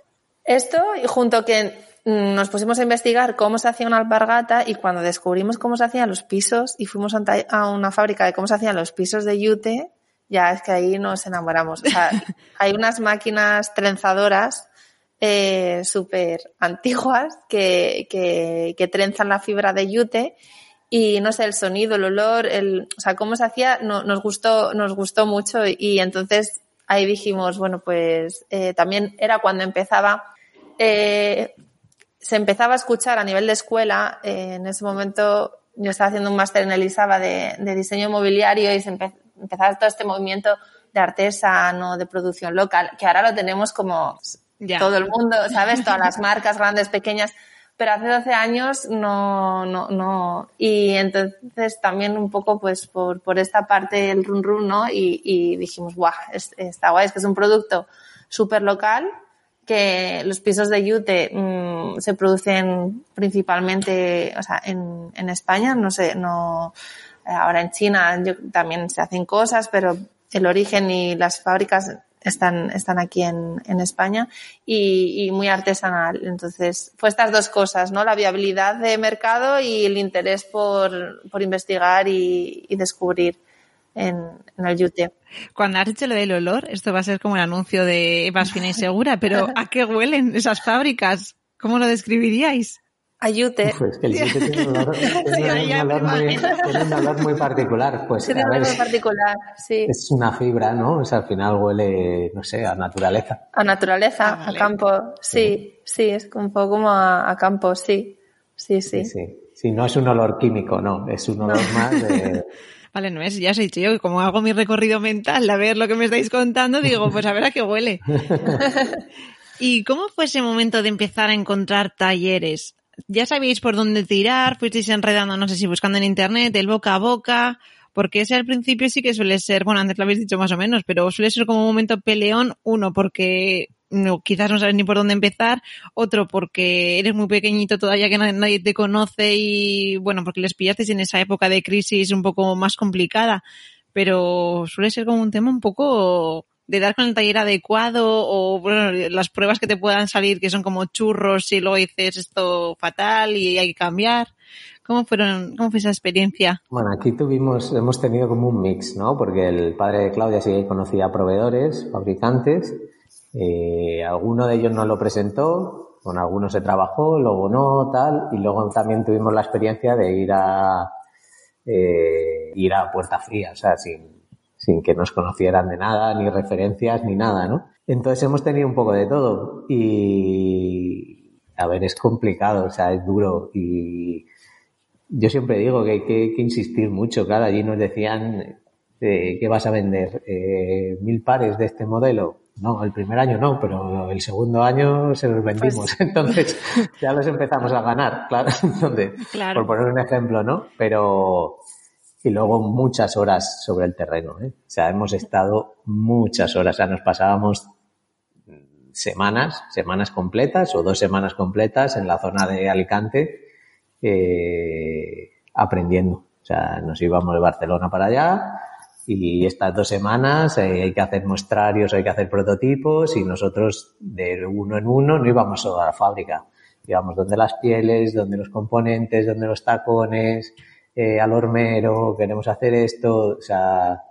Esto, y junto que nos pusimos a investigar cómo se hacía una alpargata y cuando descubrimos cómo se hacían los pisos y fuimos a una fábrica de cómo se hacían los pisos de yute, ya es que ahí nos enamoramos. O sea, <laughs> hay unas máquinas trenzadoras eh, súper antiguas que, que, que, trenzan la fibra de yute y no sé, el sonido, el olor, el, o sea, cómo se hacía, no, nos gustó, nos gustó mucho y, entonces ahí dijimos, bueno, pues eh, también era cuando empezaba, eh, se empezaba a escuchar a nivel de escuela, eh, en ese momento yo estaba haciendo un máster en Elisaba de, de diseño mobiliario y se empezó empezar todo este movimiento de artesano, de producción local, que ahora lo tenemos como todo el mundo, ¿sabes? Todas las marcas grandes, pequeñas, pero hace 12 años no, no, no. Y entonces también un poco pues por, por esta parte el run run, ¿no? Y, y dijimos, guau, está guay, es que es un producto súper local, que los pisos de yute mm, se producen principalmente, o sea, en, en España, no sé, no, eh, ahora en China también se hacen cosas, pero el origen y las fábricas están, están aquí en, en España y, y, muy artesanal. Entonces, fue estas dos cosas, ¿no? La viabilidad de mercado y el interés por, por investigar y, y descubrir en, en, el yute. Cuando has dicho lo del olor, esto va a ser como el anuncio de más fina y segura, pero <laughs> ¿a qué huelen esas fábricas? ¿Cómo lo describiríais? Ayute. es que el yute tiene un olor, <laughs> tiene un olor, muy, tiene un olor muy particular. Pues, tiene un olor muy particular, sí. Es una fibra, ¿no? O sea, al final huele, no sé, a naturaleza. A naturaleza, ah, vale. a campo, sí, sí, es un poco como a, a, campo, sí. Sí, sí. Sí, sí. no es un olor químico, no, es un olor no. más de... <laughs> Vale, no es, ya dicho yo que como hago mi recorrido mental a ver lo que me estáis contando, digo, pues a ver a qué huele. <laughs> ¿Y cómo fue ese momento de empezar a encontrar talleres? ya sabíais por dónde tirar, fuisteis enredando, no sé si buscando en internet, el boca a boca, porque ese al principio sí que suele ser, bueno, antes lo habéis dicho más o menos, pero suele ser como un momento peleón, uno, porque no, quizás no sabes ni por dónde empezar, otro porque eres muy pequeñito todavía que nadie te conoce y bueno, porque les pillasteis en esa época de crisis un poco más complicada, pero suele ser como un tema un poco de dar con el taller adecuado o bueno, las pruebas que te puedan salir que son como churros y luego dices esto fatal y hay que cambiar. ¿Cómo fueron, cómo fue esa experiencia? Bueno, aquí tuvimos, hemos tenido como un mix, ¿no? Porque el padre de Claudia sí conocía proveedores, fabricantes, eh, alguno de ellos nos lo presentó, con algunos se trabajó, luego no, tal, y luego también tuvimos la experiencia de ir a, eh, ir a puerta fría, o sea, sin, sin que nos conocieran de nada, ni referencias, ni nada, ¿no? Entonces hemos tenido un poco de todo y, a ver, es complicado, o sea, es duro y yo siempre digo que hay que, insistir mucho, claro, allí nos decían eh, que vas a vender eh, mil pares de este modelo. No, el primer año no, pero el segundo año se los vendimos. Pues... <laughs> Entonces ya los empezamos a ganar, claro. <laughs> Entonces, claro. por poner un ejemplo, ¿no? Pero, y luego muchas horas sobre el terreno. ¿eh? O sea, hemos estado muchas horas, o sea, nos pasábamos semanas, semanas completas o dos semanas completas en la zona de Alicante eh, aprendiendo. O sea, nos íbamos de Barcelona para allá y estas dos semanas eh, hay que hacer muestrarios, hay que hacer prototipos y nosotros de uno en uno no íbamos solo a la fábrica. Íbamos donde las pieles, donde los componentes, donde los tacones, eh, al hormero, queremos hacer esto, o sea,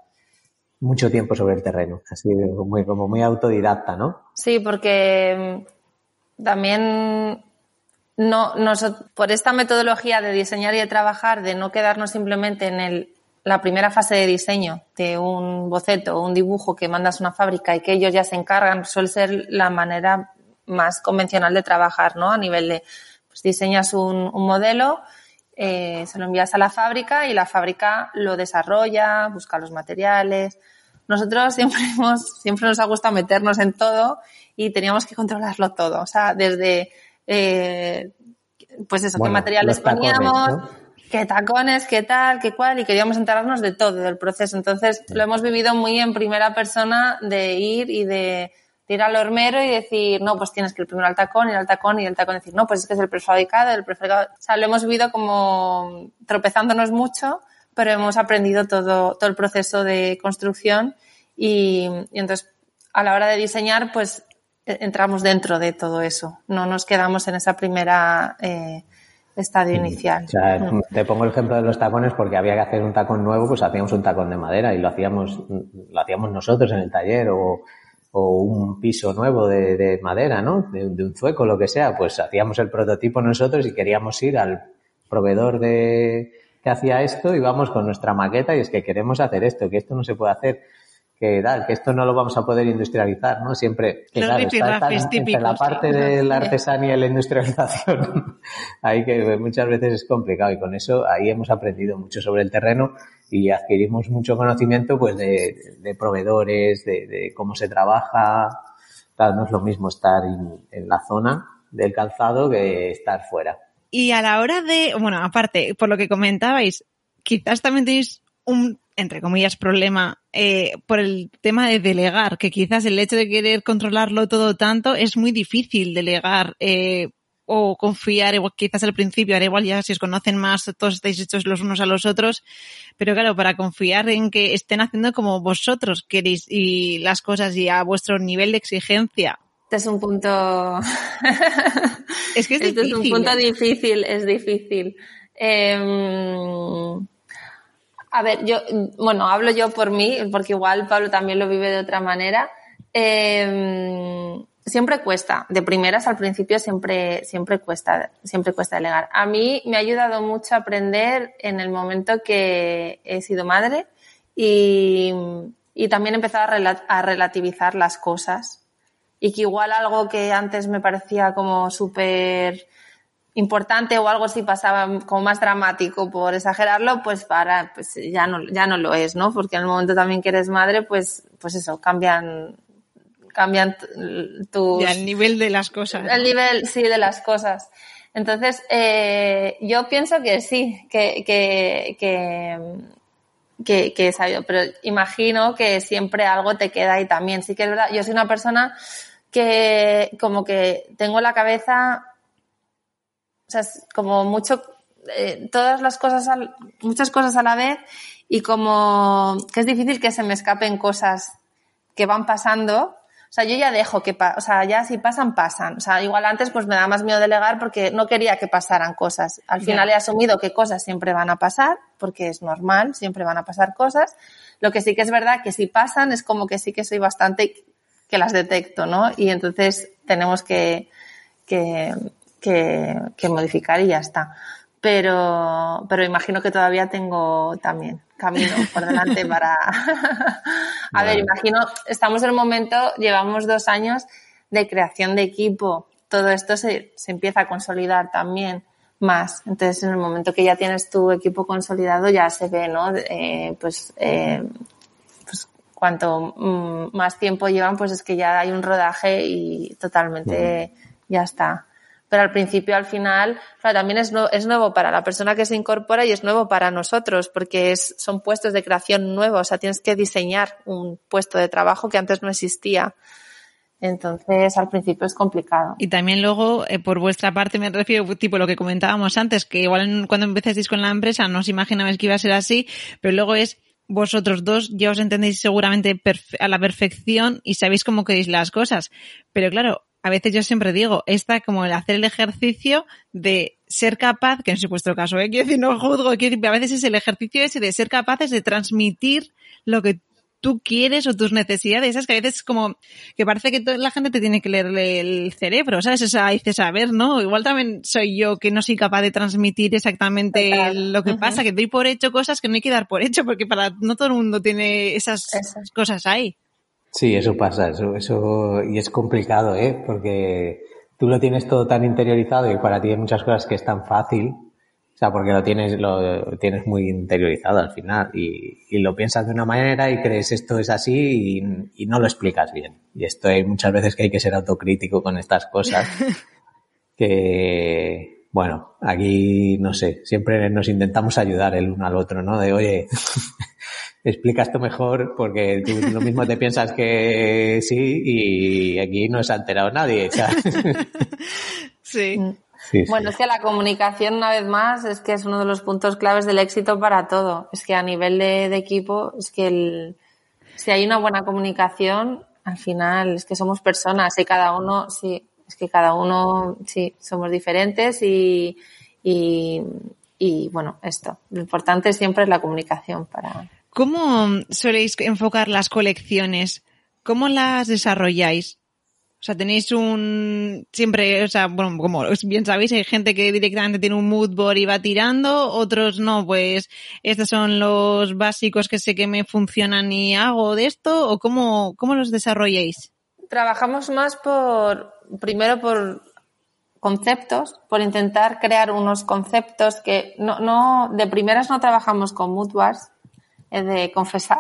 mucho tiempo sobre el terreno, así muy, como muy autodidacta, ¿no? Sí, porque mm, también no, nos, por esta metodología de diseñar y de trabajar, de no quedarnos simplemente en el, la primera fase de diseño de un boceto o un dibujo que mandas a una fábrica y que ellos ya se encargan, suele ser la manera más convencional de trabajar, ¿no? A nivel de, pues diseñas un, un modelo, eh, se lo envías a la fábrica y la fábrica lo desarrolla, busca los materiales. Nosotros siempre <laughs> hemos, siempre nos ha gustado meternos en todo y teníamos que controlarlo todo. O sea, desde, eh, pues eso, bueno, qué materiales poníamos. ¿no? Qué tacones, qué tal, qué cual, y queríamos enterarnos de todo, del proceso. Entonces, lo hemos vivido muy en primera persona de ir y de, ir al hormero y decir, no, pues tienes que ir primero al tacón y al tacón y el tacón decir, no, pues es que es el prefabricado, el prefabricado. O sea, lo hemos vivido como tropezándonos mucho, pero hemos aprendido todo, todo el proceso de construcción y, entonces a la hora de diseñar, pues e, entramos dentro de todo eso. No nos quedamos en esa primera eh, estadio inicial. O sea, mm. te pongo el ejemplo de los tacones porque había que hacer un tacón nuevo, pues hacíamos un tacón de madera y lo hacíamos, lo hacíamos nosotros en el taller o, o un piso nuevo de, de madera, ¿no? De, de, un zueco, lo que sea, pues hacíamos el prototipo nosotros y queríamos ir al proveedor de que hacía esto y vamos con nuestra maqueta y es que queremos hacer esto, que esto no se puede hacer que tal, que esto no lo vamos a poder industrializar, ¿no? Siempre, que claro, está, entre la parte de la artesanía y la industrialización, <laughs> ahí que muchas veces es complicado y con eso ahí hemos aprendido mucho sobre el terreno y adquirimos mucho conocimiento pues de, de proveedores, de, de, cómo se trabaja, claro, no es lo mismo estar en, en la zona del calzado que estar fuera. Y a la hora de, bueno, aparte, por lo que comentabais, quizás también tenéis un entre comillas, problema eh, por el tema de delegar, que quizás el hecho de querer controlarlo todo tanto es muy difícil delegar eh, o confiar, igual, quizás al principio, ahora igual ya si os conocen más, todos estáis hechos los unos a los otros, pero claro, para confiar en que estén haciendo como vosotros queréis y las cosas y a vuestro nivel de exigencia. Este es un punto... es que es <laughs> este es un punto ¿eh? difícil, es difícil. Eh a ver, yo, bueno, hablo yo por mí, porque igual Pablo también lo vive de otra manera. Eh, siempre cuesta, de primeras al principio siempre, siempre cuesta, siempre cuesta delegar. A mí me ha ayudado mucho aprender en el momento que he sido madre y, y también empezar a relativizar las cosas. Y que igual algo que antes me parecía como súper importante o algo así pasaba como más dramático por exagerarlo, pues para, pues ya no, ya no lo es, ¿no? Porque en el momento también que eres madre, pues, pues eso, cambian, cambian tu... el nivel de las cosas. El nivel, sí, de las cosas. Entonces, eh, yo pienso que sí, que, que, que, que, que he sabido, pero imagino que siempre algo te queda ahí también. Sí que es verdad, yo soy una persona que como que tengo la cabeza o sea, es como mucho, eh, todas las cosas, muchas cosas a la vez y como que es difícil que se me escapen cosas que van pasando. O sea, yo ya dejo que, o sea, ya si pasan, pasan. O sea, igual antes pues me da más miedo delegar porque no quería que pasaran cosas. Al final he asumido que cosas siempre van a pasar, porque es normal, siempre van a pasar cosas. Lo que sí que es verdad que si pasan es como que sí que soy bastante que las detecto, ¿no? Y entonces tenemos que, que, que, modificar y ya está. Pero, pero imagino que todavía tengo también camino por delante para... <laughs> a ver, imagino, estamos en el momento, llevamos dos años de creación de equipo. Todo esto se, se empieza a consolidar también más. Entonces, en el momento que ya tienes tu equipo consolidado, ya se ve, ¿no? Eh, pues, eh, pues cuanto mm, más tiempo llevan, pues es que ya hay un rodaje y totalmente ya está pero al principio, al final, claro, también es, es nuevo para la persona que se incorpora y es nuevo para nosotros, porque son puestos de creación nuevos, o sea, tienes que diseñar un puesto de trabajo que antes no existía. Entonces, al principio es complicado. Y también luego, eh, por vuestra parte, me refiero, tipo lo que comentábamos antes, que igual cuando empezasteis con la empresa no os imaginabais que iba a ser así, pero luego es vosotros dos ya os entendéis seguramente a la perfección y sabéis cómo queréis las cosas. Pero claro, a veces yo siempre digo, está como el hacer el ejercicio de ser capaz, que no es vuestro caso, ¿eh? quiero decir, no juzgo, quiero decir, a veces es el ejercicio ese de ser capaces de transmitir lo que tú quieres o tus necesidades, es que a veces es como que parece que toda la gente te tiene que leer el cerebro, ¿sabes? Esa dices, a ver, ¿no? Igual también soy yo que no soy capaz de transmitir exactamente lo que pasa, que doy por hecho cosas que no hay que dar por hecho, porque para no todo el mundo tiene esas cosas ahí. Sí, eso pasa, eso, eso, y es complicado, ¿eh? Porque tú lo tienes todo tan interiorizado y para ti hay muchas cosas que es tan fácil, o sea, porque lo tienes, lo tienes muy interiorizado al final y, y lo piensas de una manera y crees esto es así y, y, no lo explicas bien. Y esto hay muchas veces que hay que ser autocrítico con estas cosas <laughs> que, bueno, aquí no sé, siempre nos intentamos ayudar el uno al otro, ¿no? De oye, explica esto mejor porque tú lo mismo te piensas que sí y aquí no se ha enterado nadie. <laughs> sí. Mm. bueno, es que la comunicación, una vez más, es que es uno de los puntos claves del éxito para todo. Es que a nivel de, equipo, es que el, si hay una buena comunicación, al final es que somos personas y cada uno, sí, es que cada uno, sí, somos diferentes y, y, y bueno, esto. Lo importante siempre es la comunicación para, ¿Cómo soléis enfocar las colecciones? ¿Cómo las desarrolláis? O sea, tenéis un, siempre, o sea, bueno, como bien sabéis, hay gente que directamente tiene un mood board y va tirando, otros no, pues estos son los básicos que sé que me funcionan y hago de esto, o cómo, cómo los desarrolláis? Trabajamos más por, primero por conceptos, por intentar crear unos conceptos que no, no, de primeras no trabajamos con mood boards, de confesar.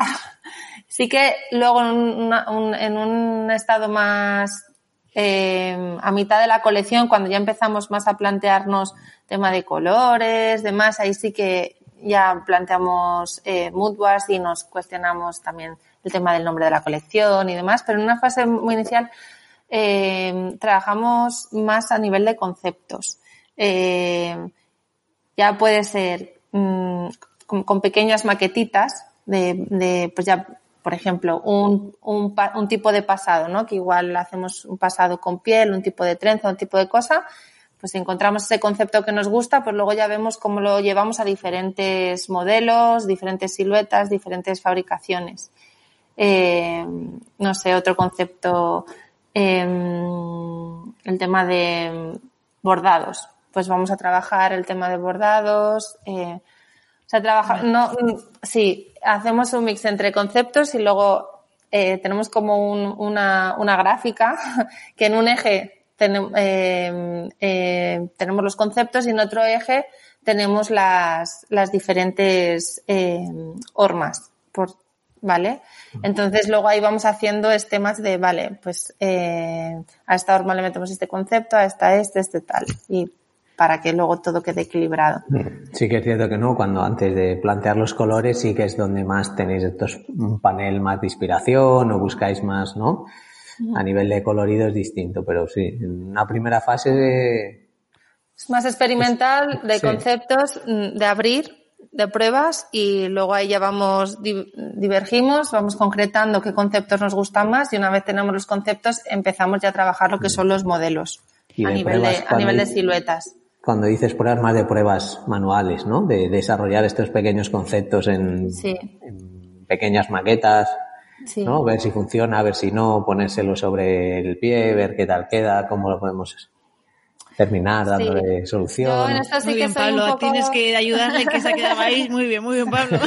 Sí que luego en, un estado más eh, a mitad de la colección, cuando ya empezamos más a plantearnos tema de colores, demás, ahí sí que ya planteamos eh, mood y nos cuestionamos también el tema del nombre de la colección y demás, pero en una fase muy inicial eh, trabajamos más a nivel de conceptos. Eh, ya puede ser mm, con, pequeñas maquetitas de, pues ya, por ejemplo, un, un, tipo de pasado, ¿no? Que igual hacemos un pasado con piel, un tipo de trenza, un tipo de cosa, pues si encontramos ese concepto que nos gusta, pues luego ya vemos cómo lo llevamos a diferentes modelos, diferentes siluetas, diferentes fabricaciones. Eh, no sé, otro concepto, eh, el tema de bordados. Pues vamos a trabajar el tema de bordados, eh, sea, trabaja, no, sí, hacemos un mix entre conceptos y luego eh, tenemos como un, una, una gráfica <laughs> que en un eje eh, eh, tenemos los conceptos y en otro eje tenemos las, las diferentes hormas, por, ¿vale? Entonces luego ahí vamos haciendo esquemas de, vale, pues eh, a esta horma le metemos este concepto, a esta este, este tal. Y para que luego todo quede equilibrado. Sí que es cierto que no, cuando antes de plantear los colores sí que es donde más tenéis estos, un panel más de inspiración o buscáis más, ¿no? A nivel de colorido es distinto, pero sí, en una primera fase de... Es más experimental, de conceptos, mm, de abrir, de pruebas y luego ahí ya vamos, divergimos, vamos concretando qué conceptos nos gustan más y una vez tenemos los conceptos empezamos ya a trabajar lo que son los modelos a nivel, de, a nivel de siluetas cuando dices pruebas más de pruebas manuales, ¿no? De desarrollar estos pequeños conceptos en, pequeñas maquetas, ¿no? Ver si funciona, ver si no, ponérselo sobre el pie, ver qué tal queda, cómo lo podemos terminar dándole solución. muy bien, Pablo, tienes que ayudarle que se ha quedado ahí. Muy bien, muy bien, Pablo.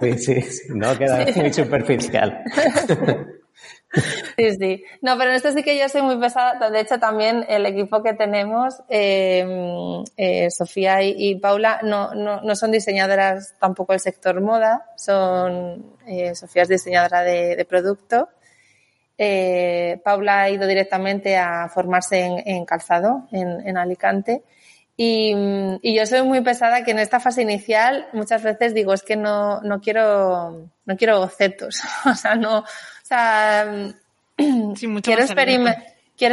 <laughs> sí, sí, no queda muy superficial. <laughs> <laughs> Sí, sí. No, pero en esto sí que yo soy muy pesada. De hecho, también el equipo que tenemos, eh, eh, Sofía y, Paula, no, no, no, son diseñadoras tampoco del sector moda. Son, eh, Sofía es diseñadora de, de producto. Eh, Paula ha ido directamente a formarse en, calzado, en, en Alicante. Y, y, yo soy muy pesada que en esta fase inicial muchas veces digo es que no, no quiero no quiero bocetos <laughs> o sea no sea, quiero,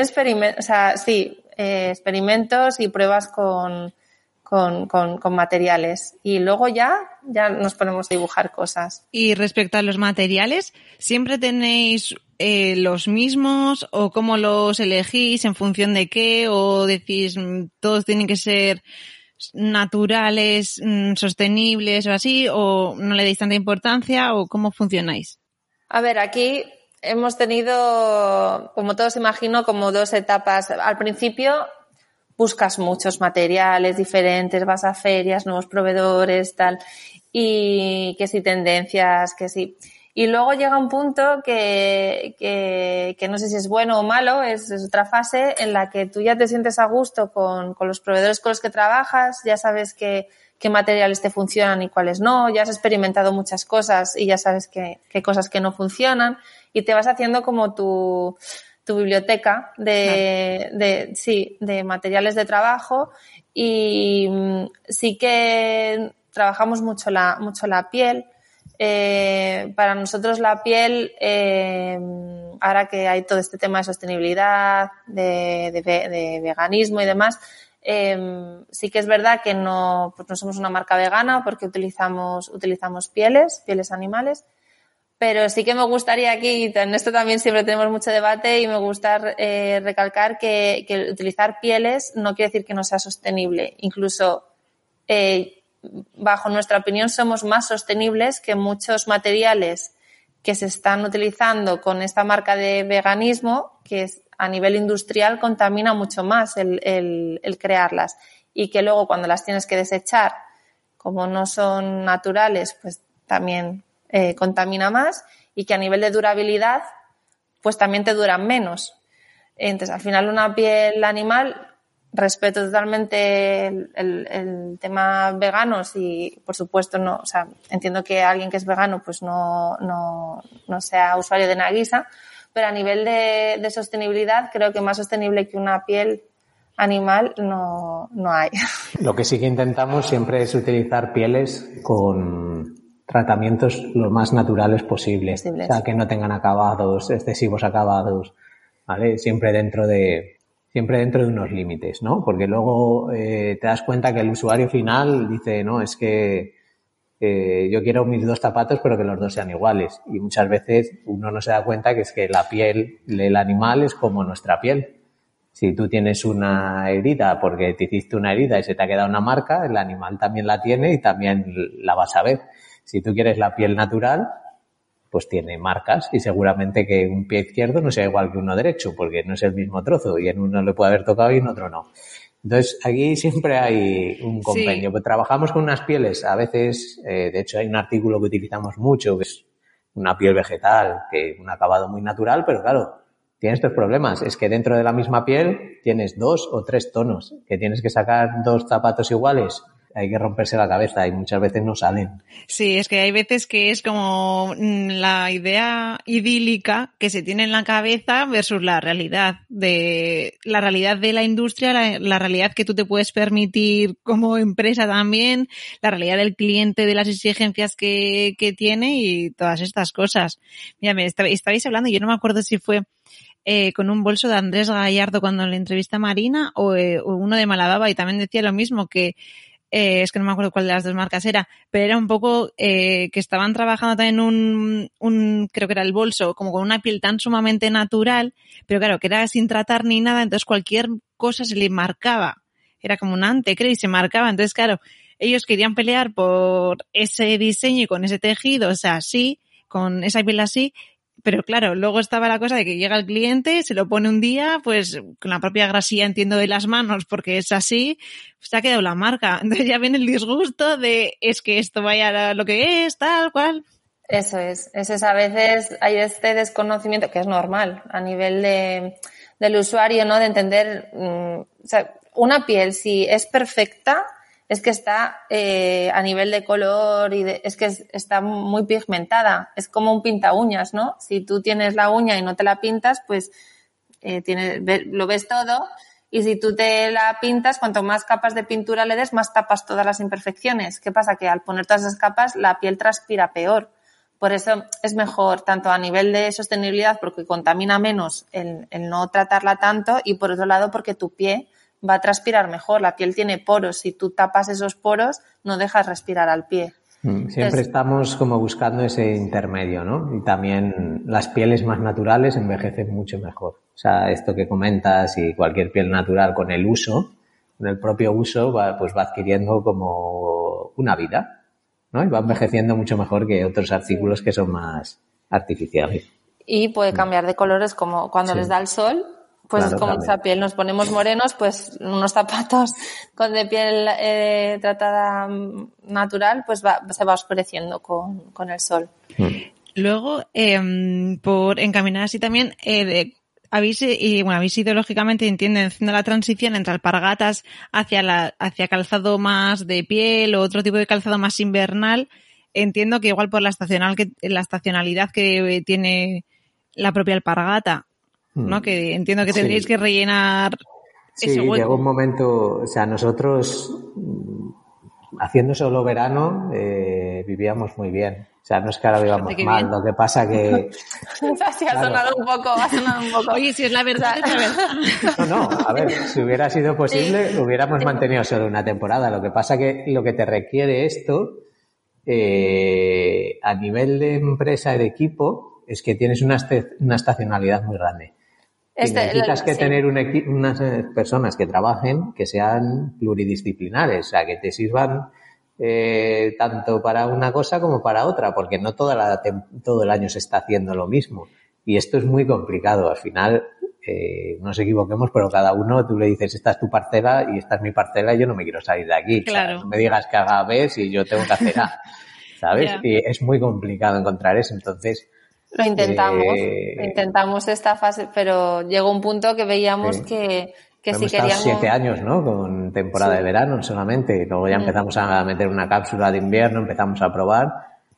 experimentar, o sea, sí, eh, experimentos y pruebas con, con, con, materiales. Y luego ya, ya nos ponemos a dibujar cosas. Y respecto a los materiales, ¿siempre tenéis eh, los mismos o cómo los elegís en función de qué? ¿O decís mm, todos tienen que ser naturales, mm, sostenibles o así? ¿O no le dais tanta importancia? ¿O cómo funcionáis? A ver, aquí hemos tenido, como todos imagino, como dos etapas. Al principio buscas muchos materiales diferentes, vas a ferias, nuevos proveedores, tal, y que si tendencias, que si. Y luego llega un punto que, que, que no sé si es bueno o malo, es, es, otra fase en la que tú ya te sientes a gusto con, con los proveedores con los que trabajas, ya sabes que qué materiales te funcionan y cuáles no, ya has experimentado muchas cosas y ya sabes qué, qué cosas que no funcionan y te vas haciendo como tu, tu biblioteca de, de, sí, de materiales de trabajo y mm, sí que trabajamos mucho la, mucho la piel. Eh, para nosotros la piel, eh, ahora que hay todo este tema de sostenibilidad, de, de, de veganismo y demás, eh, sí que es verdad que no, pues no somos una marca vegana porque utilizamos, utilizamos pieles, pieles animales, pero sí que me gustaría aquí, en esto también siempre tenemos mucho debate y me gusta eh, recalcar que, que, utilizar pieles no quiere decir que no sea sostenible. Incluso, eh, bajo nuestra opinión, somos más sostenibles que muchos materiales que se están utilizando con esta marca de veganismo, que es, a nivel industrial contamina mucho más el, el, crearlas y que luego cuando las tienes que desechar, como no son naturales, pues también eh, contamina más y que a nivel de durabilidad, pues también te duran menos. Entonces, al final una piel animal, respeto totalmente el, tema veganos y, por supuesto, no, o sea, entiendo que alguien que es vegano, pues no, no, no sea usuario de Nagisa, pero a nivel de, de sostenibilidad, creo que más sostenible que una piel animal no, no hay. <laughs> Lo que sí que intentamos siempre es utilizar pieles con tratamientos lo más naturales posibles. posibles. O sea, que no tengan acabados, excesivos acabados, ¿vale? Siempre dentro de, siempre dentro de unos límites, ¿no? Porque luego eh, te das cuenta que el usuario final dice, no, es que eh, yo quiero mis dos zapatos pero que los dos sean iguales. Y muchas veces uno no se da cuenta que es que la piel del animal es como nuestra piel. Si tú tienes una herida porque te hiciste una herida y se te ha quedado una marca, el animal también la tiene y también la vas a ver. Si tú quieres la piel natural, pues tiene marcas y seguramente que un pie izquierdo no sea igual que uno derecho porque no es el mismo trozo y en uno le puede haber tocado y en otro no. Entonces, aquí siempre hay un compendio. Sí. Pues trabajamos con unas pieles, a veces, eh, de hecho hay un artículo que utilizamos mucho, que es una piel vegetal, que un acabado muy natural, pero claro, tiene estos problemas. Es que dentro de la misma piel tienes dos o tres tonos, que tienes que sacar dos zapatos iguales hay que romperse la cabeza y muchas veces no salen. Sí, es que hay veces que es como mm, la idea idílica que se tiene en la cabeza versus la realidad de la realidad de la industria, la, realidad que tú te puedes permitir como empresa también, la realidad del cliente, de las exigencias que, que tiene y todas estas cosas. Mira, me estabais hablando, yo no me acuerdo si fue eh, con un bolso de Andrés Gallardo cuando le entrevista a Marina o, eh, o uno de Malababa y también decía lo mismo que eh, es que no me acuerdo cuál de las dos marcas era, pero era un poco eh, que estaban trabajando también un, un, creo que era el bolso, como con una piel tan sumamente natural, pero claro, que era sin tratar ni nada, entonces cualquier cosa se le marcaba. Era como un ante, creo, y se marcaba. Entonces, claro, ellos querían pelear por ese diseño y con ese tejido, o sea, así, con esa piel así, pero claro, luego estaba la cosa de que llega el cliente, se lo pone un día, pues con la propia grasilla entiendo de las manos, porque es así, se ha quedado la marca. <laughs> Entonces ya viene el disgusto de es que esto vaya a lo que es, tal cual. Eso es, eso es a veces hay este desconocimiento que es normal a nivel de, del usuario, ¿no? De entender, mmm, o sea, una piel si es perfecta, es que está eh, a nivel de color y de, es que es, está muy pigmentada. Es como un pinta uñas, ¿no? Si tú tienes la uña y no te la pintas, pues eh, tiene, ve, lo ves todo. Y si tú te la pintas, cuanto más capas de pintura le des, más tapas todas las imperfecciones. ¿Qué pasa? Que al poner todas esas capas, la piel transpira peor. Por eso es mejor, tanto a nivel de sostenibilidad, porque contamina menos el, el no tratarla tanto, y por otro lado, porque tu pie va a transpirar mejor. La piel tiene poros. Si tú tapas esos poros, no dejas respirar al pie. Mm, siempre Entonces, estamos como buscando ese intermedio, ¿no? Y también las pieles más naturales envejecen mucho mejor. O sea, esto que comentas y cualquier piel natural con el uso, con el propio uso, va, pues va adquiriendo como una vida, ¿no? Y va envejeciendo mucho mejor que otros artículos que son más artificiales. Y puede cambiar de colores como cuando sí. les da el sol, pues claro, como esa piel nos ponemos morenos, pues unos zapatos <laughs> con de piel eh, tratada natural, pues va, se va oscureciendo con, con el sol. Mm. Luego, eh, por encaminar así también, eh, de, habéis, y bueno, habéis ideológicamente entienden haciendo la transición entre alpargatas hacia la, hacia calzado más de piel o otro tipo de calzado más invernal. Entiendo que igual por la estacional que, la estacionalidad que tiene la propia alpargata, ¿no? Hmm. Que entiendo que tendréis que rellenar Sí, llegó un momento, o sea, nosotros mm, haciendo solo verano eh, vivíamos muy bien. O sea, no es que ahora vivamos mal, lo que pasa que... <laughs> sí, ha sonado un poco, ha sonado un poco. Oye, si es la verdad, es la verdad. No, no, a ver, si hubiera sido posible, hubiéramos mantenido solo una temporada. Lo que pasa que lo que te requiere esto, eh, a nivel de empresa y de equipo, es que tienes una, una estacionalidad muy grande. Este, necesitas que tener un unas eh, personas que trabajen que sean pluridisciplinares, o sea, que te sirvan eh, tanto para una cosa como para otra, porque no toda la, todo el año se está haciendo lo mismo. Y esto es muy complicado. Al final, eh, no nos equivoquemos, pero cada uno tú le dices, esta es tu parcela y esta es mi parcela y yo no me quiero salir de aquí. Claro. no me digas que haga B si yo tengo que hacer A. <laughs> ¿Sabes? Y es muy complicado encontrar eso. Entonces, lo intentamos, eh, intentamos esta fase, pero llegó un punto que veíamos que, que si queríamos... siete años, ¿no? Con temporada de verano solamente, y luego ya empezamos a meter una cápsula de invierno, empezamos a probar,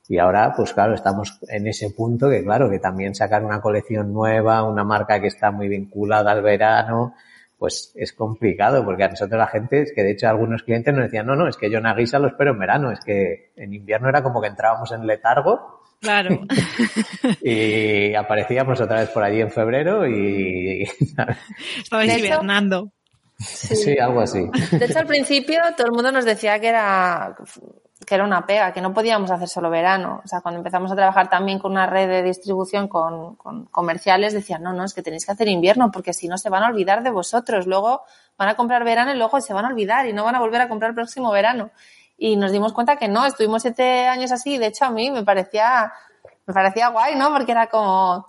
y ahora, pues claro, estamos en ese punto que, claro, que también sacar una colección nueva, una marca que está muy vinculada al verano, pues es complicado, porque a nosotros la gente, es que de hecho algunos clientes nos decían, no, no, es que yo en Aguisa lo espero en verano, es que en invierno era como que entrábamos en letargo Claro. <laughs> y aparecíamos otra vez por allí en febrero y... <laughs> Estabais hibernando. Sí. algo así. De hecho, al principio todo el mundo nos decía que era, que era una pega, que no podíamos hacer solo verano. O sea, cuando empezamos a trabajar también con una red de distribución con, con comerciales, decían, no, no, es que tenéis que hacer invierno porque si no se van a olvidar de vosotros. Luego van a comprar verano y luego se van a olvidar y no van a volver a comprar el próximo verano y nos dimos cuenta que no, estuvimos siete años así, de hecho a mí me parecía, me parecía guay, ¿no? Porque era como,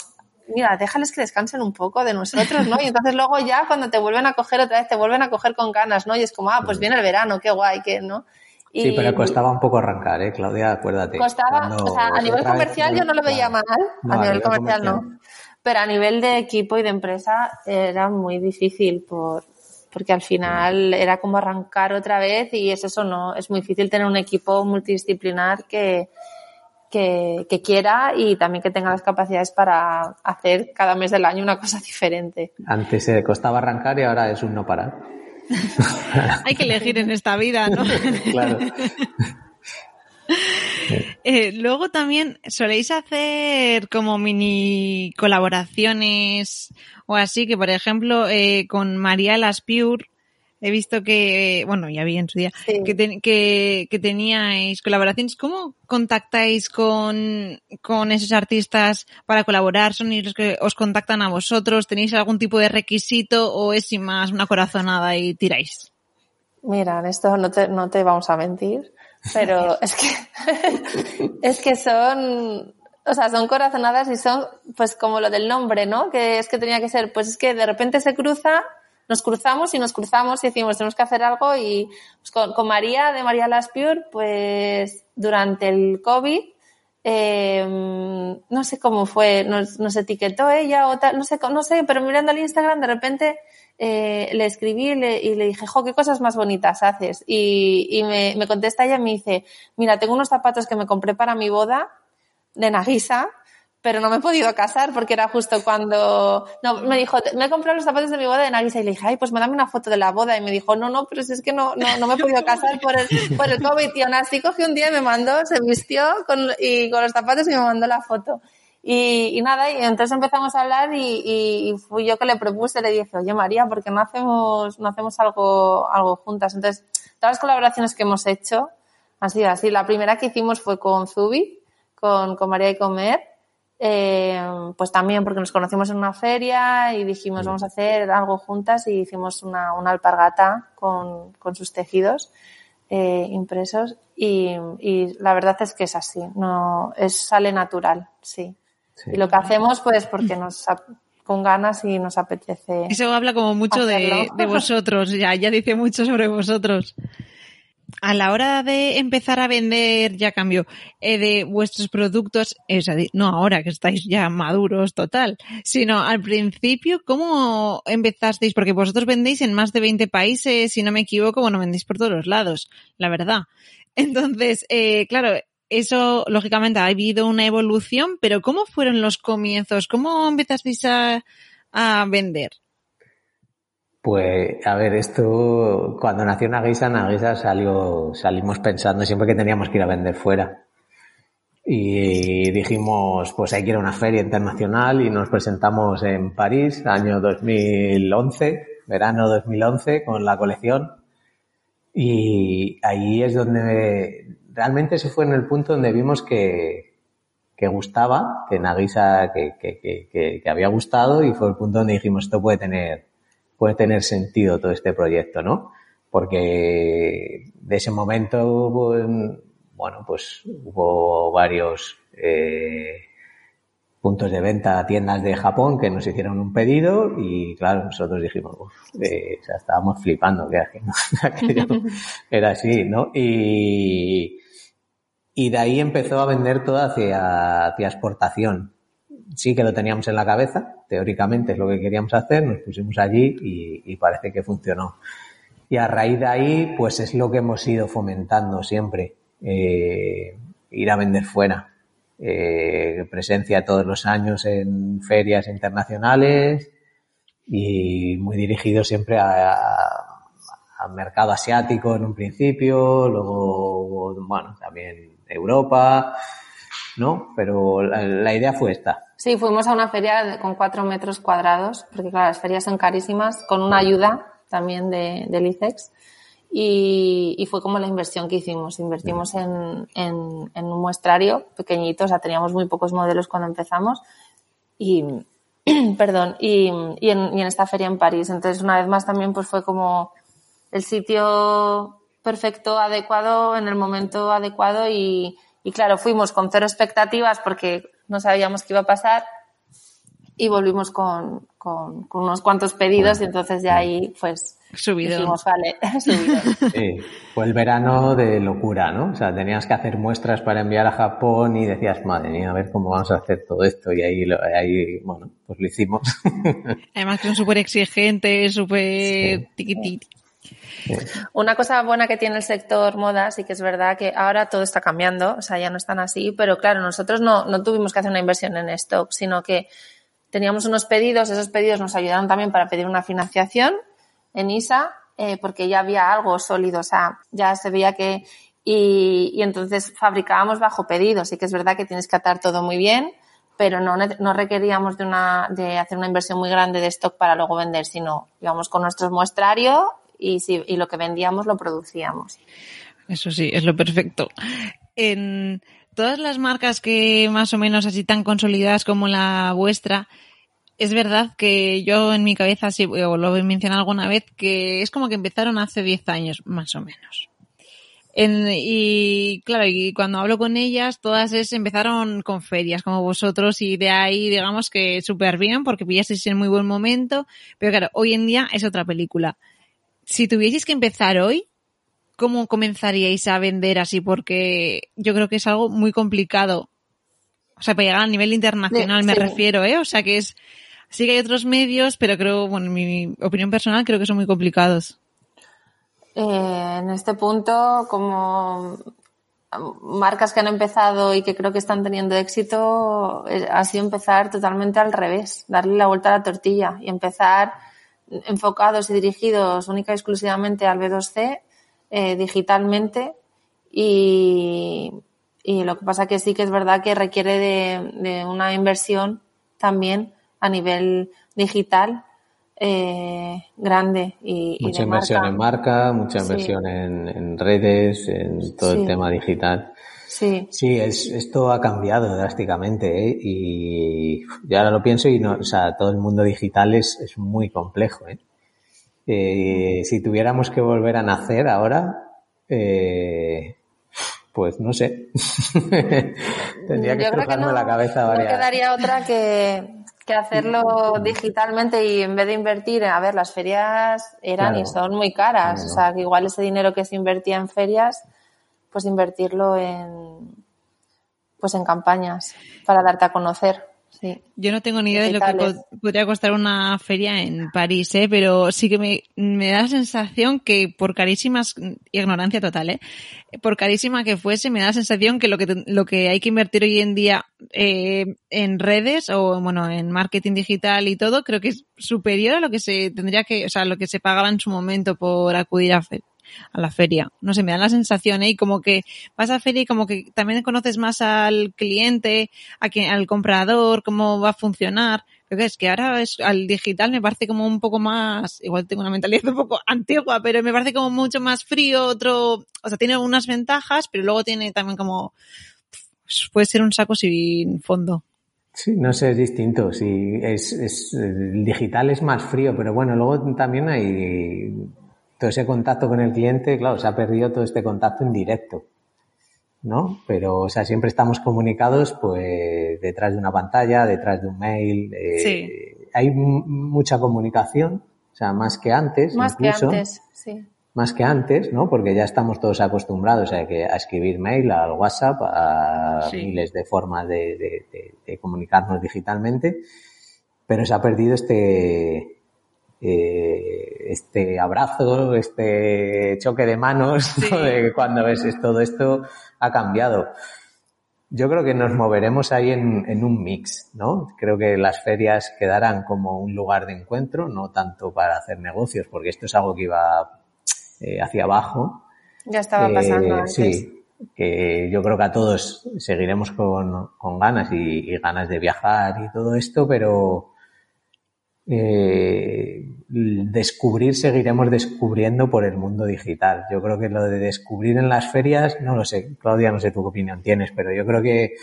mira, déjales que descansen un poco de nosotros, ¿no? Y entonces luego ya cuando te vuelven a coger otra vez, te vuelven a coger con ganas, ¿no? Y es como, ah, pues viene el verano, qué guay, que, ¿no? sí, pero costaba un poco arrancar, ¿eh, Claudia? Acuérdate. Costaba, o sea, a nivel comercial yo no lo veía mal, a, nivel comercial, no. Pero a nivel de equipo y de empresa era muy difícil por, porque al final era como arrancar otra vez y es eso, no, es muy difícil tener un equipo multidisciplinar que, que, quiera y también que tenga las capacidades para hacer cada mes del año una cosa <laughs> diferente. Antes se costaba arrancar y ahora es un no parar. <laughs> Hay que elegir en esta vida, ¿no? <laughs> claro. Eh, luego también soléis hacer como mini colaboraciones o así, que por ejemplo eh, con María Las Pure he visto que, bueno, ya vi en su día, que, que, teníais colaboraciones. ¿Cómo contactáis con, con esos artistas para colaborar? ¿Son los que os contactan a vosotros? ¿Tenéis algún tipo de requisito o es sin más una corazonada y tiráis? Mira, en esto no te, no te vamos a mentir. Pero <laughs> es que, <laughs> es que son, o sea, son corazonadas y son, pues como lo del nombre, ¿no? Que es que tenía que ser, pues es que de repente se cruza, nos cruzamos y nos cruzamos y decimos, tenemos que hacer algo y pues con, María, de María Laspiur, pues durante el COVID, eh, no sé cómo fue, nos, nos etiquetó ella o tal, no sé, no sé, pero mirando al Instagram de repente eh, le escribí y le, dije, jo, qué cosas más bonitas haces. Y, me, me, contesta ella y me dice, mira, tengo unos zapatos que me compré para mi boda de Nagisa, pero no me he podido casar porque era justo cuando, no, me dijo, me he comprado los zapatos de mi boda de Nagisa y le dije, ay, pues me dame una foto de la boda. Y me dijo, no, no, pero si es que no, no, no me he podido casar por el, por el COVID. Y aún así cogí un día y me mandó, se vistió con, y con los zapatos y me mandó la foto. Y, nada, y entonces empezamos a hablar y, fui yo que le propuse, le dije, oye María, ¿por qué no hacemos, no hacemos algo, algo juntas? Entonces, todas las colaboraciones que hemos hecho han sido así. La primera que hicimos fue con Zubi, con, con María y Comer, eh, pues también porque nos conocimos en una feria y dijimos vamos a hacer algo juntas y hicimos una, una alpargata con, con sus tejidos eh, impresos y, y, la verdad es que es así, no es sale natural, sí. Y lo que hacemos, pues, porque nos con ganas y nos apetece. Eso habla como mucho de, vosotros, ya, ya dice mucho sobre vosotros. A la hora de empezar a vender, ya cambio, eh, de vuestros productos, no ahora que estáis ya maduros total, sino al principio, ¿cómo empezasteis? Porque vosotros vendéis en más de 20 países, si no me equivoco, bueno, vendéis por todos los lados, la verdad. Entonces, eh, claro, eso, lógicamente, ha habido una evolución, pero ¿cómo fueron los comienzos? ¿Cómo empezasteis a, a vender? Pues, a ver, esto, cuando nació Nagisa, Nagisa salió, salimos pensando siempre que teníamos que ir a vender fuera. Y dijimos, pues hay que ir a una feria internacional y nos presentamos en París, año 2011, verano 2011, con la colección. Y ahí es donde realmente se fue en el punto donde vimos que, que gustaba, que Nagisa, que, que, que, que había gustado y fue el punto donde dijimos, esto puede tener, puede tener sentido todo este proyecto, ¿no? Porque de ese momento, pues, bueno, pues hubo varios eh, puntos de venta, tiendas de Japón que nos hicieron un pedido y claro, nosotros dijimos, uf, eh, estábamos flipando que <laughs> aquello era así, ¿no? Y, y de ahí empezó a vender todo hacia, hacia exportación. Sí que lo teníamos en la cabeza, teóricamente es lo que queríamos hacer, nos pusimos allí y, y parece que funcionó. Y a raíz de ahí, pues es lo que hemos ido fomentando siempre, eh, ir a vender fuera. Eh, presencia todos los años en ferias internacionales y muy dirigido siempre a, a- al mercado asiático en un principio, luego, bueno, también Europa, ¿no? Pero la, la idea fue esta. Sí, fuimos a una feria con cuatro metros cuadrados, porque claro, las ferias son carísimas, con una ayuda también de, del ICEX. Y, y fue como la inversión que hicimos. Invertimos en, en, en un muestrario pequeñito, o sea, teníamos muy pocos modelos cuando empezamos. Y, <clears throat> perdón, y, y, en, y en esta feria en París. Entonces, una vez más también pues fue como el sitio perfecto, adecuado, en el momento adecuado y, y claro, fuimos con cero expectativas porque no sabíamos qué iba a pasar y volvimos con, con, con unos cuantos pedidos y entonces ya ahí pues Subidón. dijimos, vale, <laughs> subidón. Sí, fue el verano de locura, ¿no? O sea, tenías que hacer muestras para enviar a Japón y decías, madre mía, a ver cómo vamos a hacer todo esto. Y ahí, lo- ahí bueno, pues lo hicimos. <laughs> Además que son súper exigentes, súper Sí. tiquititi. Una cosa buena que tiene el sector moda, sí que es verdad que ahora todo está cambiando, o sea, ya no están así, pero claro, nosotros no, no tuvimos que hacer una inversión en stock, sino que teníamos unos pedidos, esos pedidos nos ayudaron también para pedir una financiación en ISA, eh, porque ya había algo sólido, o sea, ya se veía que, y, y entonces fabricábamos bajo pedido, sí que es verdad que tienes que atar todo muy bien, pero no, no requeríamos de, una, de hacer una inversión muy grande de stock para luego vender, sino íbamos con nuestro muestrario y, si, y lo que vendíamos lo producíamos. Eso sí, es lo perfecto. En todas las marcas que más o menos así tan consolidadas como la vuestra, es verdad que yo en mi cabeza, sí, o lo he mencionado alguna vez, que es como que empezaron hace 10 años, más o menos. En- y claro, y cuando hablo con ellas, todas es, empezaron con ferias como vosotros y de ahí digamos que súper bien porque pillasteis en muy buen momento, pero claro, hoy en día es otra película. Si tuvieseis que empezar hoy, ¿cómo comenzaríais a vender así? Porque yo creo que es algo muy complicado. O sea, para llegar a nivel internacional Sí, me sí. refiero, ¿eh? O sea que es, sí que hay otros medios, pero creo, bueno, en mi opinión personal creo que son muy complicados. Eh, en este punto, como marcas que han empezado y que creo que están teniendo éxito, eh, ha sido empezar totalmente al revés, darle la vuelta a la tortilla y empezar enfocados y dirigidos única y exclusivamente al B2C, eh, digitalmente y, y lo que pasa que sí que es verdad que requiere de, de una inversión también a nivel digital eh, grande y, y mucha de inversión marca. en marca, mucha Sí. inversión en, en redes, en todo el tema digital. Sí, Sí, es, esto ha cambiado drásticamente ¿eh? y yo ahora lo pienso y no, o sea, todo el mundo digital es, es muy complejo. ¿eh? Eh, si tuviéramos que volver a nacer ahora, eh, pues no sé. <laughs> Tendría que estrujarme no, la cabeza no varias. quedaría otra que, que hacerlo digitalmente y en vez de invertir, a ver, las ferias eran y son muy caras, Claro. o sea, que igual ese dinero que se invertía en ferias, pues invertirlo en, pues en campañas para darte a conocer. Yo no tengo ni idea de lo que podría costar una feria en París, ¿eh? pero sí que me, me da la sensación que por carísimas, ignorancia total, ¿eh? por carísima que fuese, me da la sensación que lo que, lo que hay que invertir hoy en día eh, en redes o bueno, en marketing digital y todo, creo que es superior a lo que se tendría que, o sea, lo que se pagaba en su momento por acudir a, a la feria. No sé, me da la sensación, ¿eh? Y como que vas a feria y como que también conoces más al cliente, a quien, al comprador, cómo va a funcionar. Creo que es que ahora es, al digital me parece como un poco más, igual tengo una mentalidad <laughs> un poco antigua, pero me parece como mucho más frío, otro, o sea, tiene unas ventajas, pero luego tiene también como, puede ser un saco sin fondo. Sí, no sé, es distinto. Sí, es, el digital es más frío, pero bueno, luego también hay todo ese contacto con el cliente, claro, se ha perdido todo este contacto en directo, ¿no? Pero, o sea, siempre estamos comunicados, pues, detrás de una pantalla, detrás de un mail. Eh, sí. Hay mucha comunicación, o sea, más que antes. Más que antes, sí. Más que antes, ¿no? Porque ya estamos todos acostumbrados a, que, a escribir mail, al WhatsApp, a miles de formas de, de comunicarnos digitalmente, pero se ha perdido este, eh, este abrazo, este choque de manos, <laughs> de cuando ves todo esto ha cambiado. Yo creo que nos moveremos ahí en, un mix, ¿no? Creo que las ferias quedarán como un lugar de encuentro, no tanto para hacer negocios, porque esto es algo que iba eh, hacia abajo. Ya estaba eh, pasando antes. Sí, que yo creo que a todos seguiremos con, ganas y, y, ganas de viajar y todo esto, pero eh, descubrir seguiremos descubriendo por el mundo digital. Yo creo que lo de descubrir en las ferias, no lo sé, Claudia, no sé tu opinión tienes, pero yo creo que,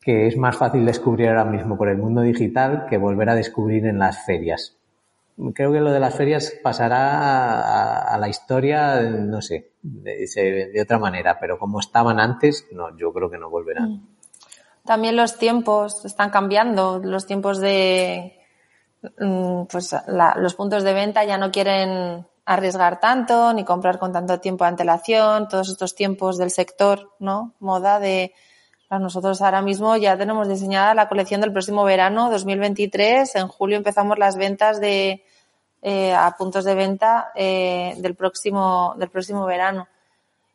que es más fácil descubrir ahora mismo por el mundo digital que volver a descubrir en las ferias. Creo que lo de las ferias pasará a, la historia, no sé, de, de, otra manera, pero como estaban antes, no, yo creo que no volverán. Mm. También los tiempos están cambiando, los tiempos de Mm, pues los puntos de venta ya no quieren arriesgar tanto ni comprar con tanto tiempo de antelación, todos estos tiempos del sector, ¿no? Moda de nosotros ahora mismo ya tenemos diseñada la colección del próximo verano 2023. En julio empezamos las ventas de eh, a puntos de venta eh, del próximo del próximo verano.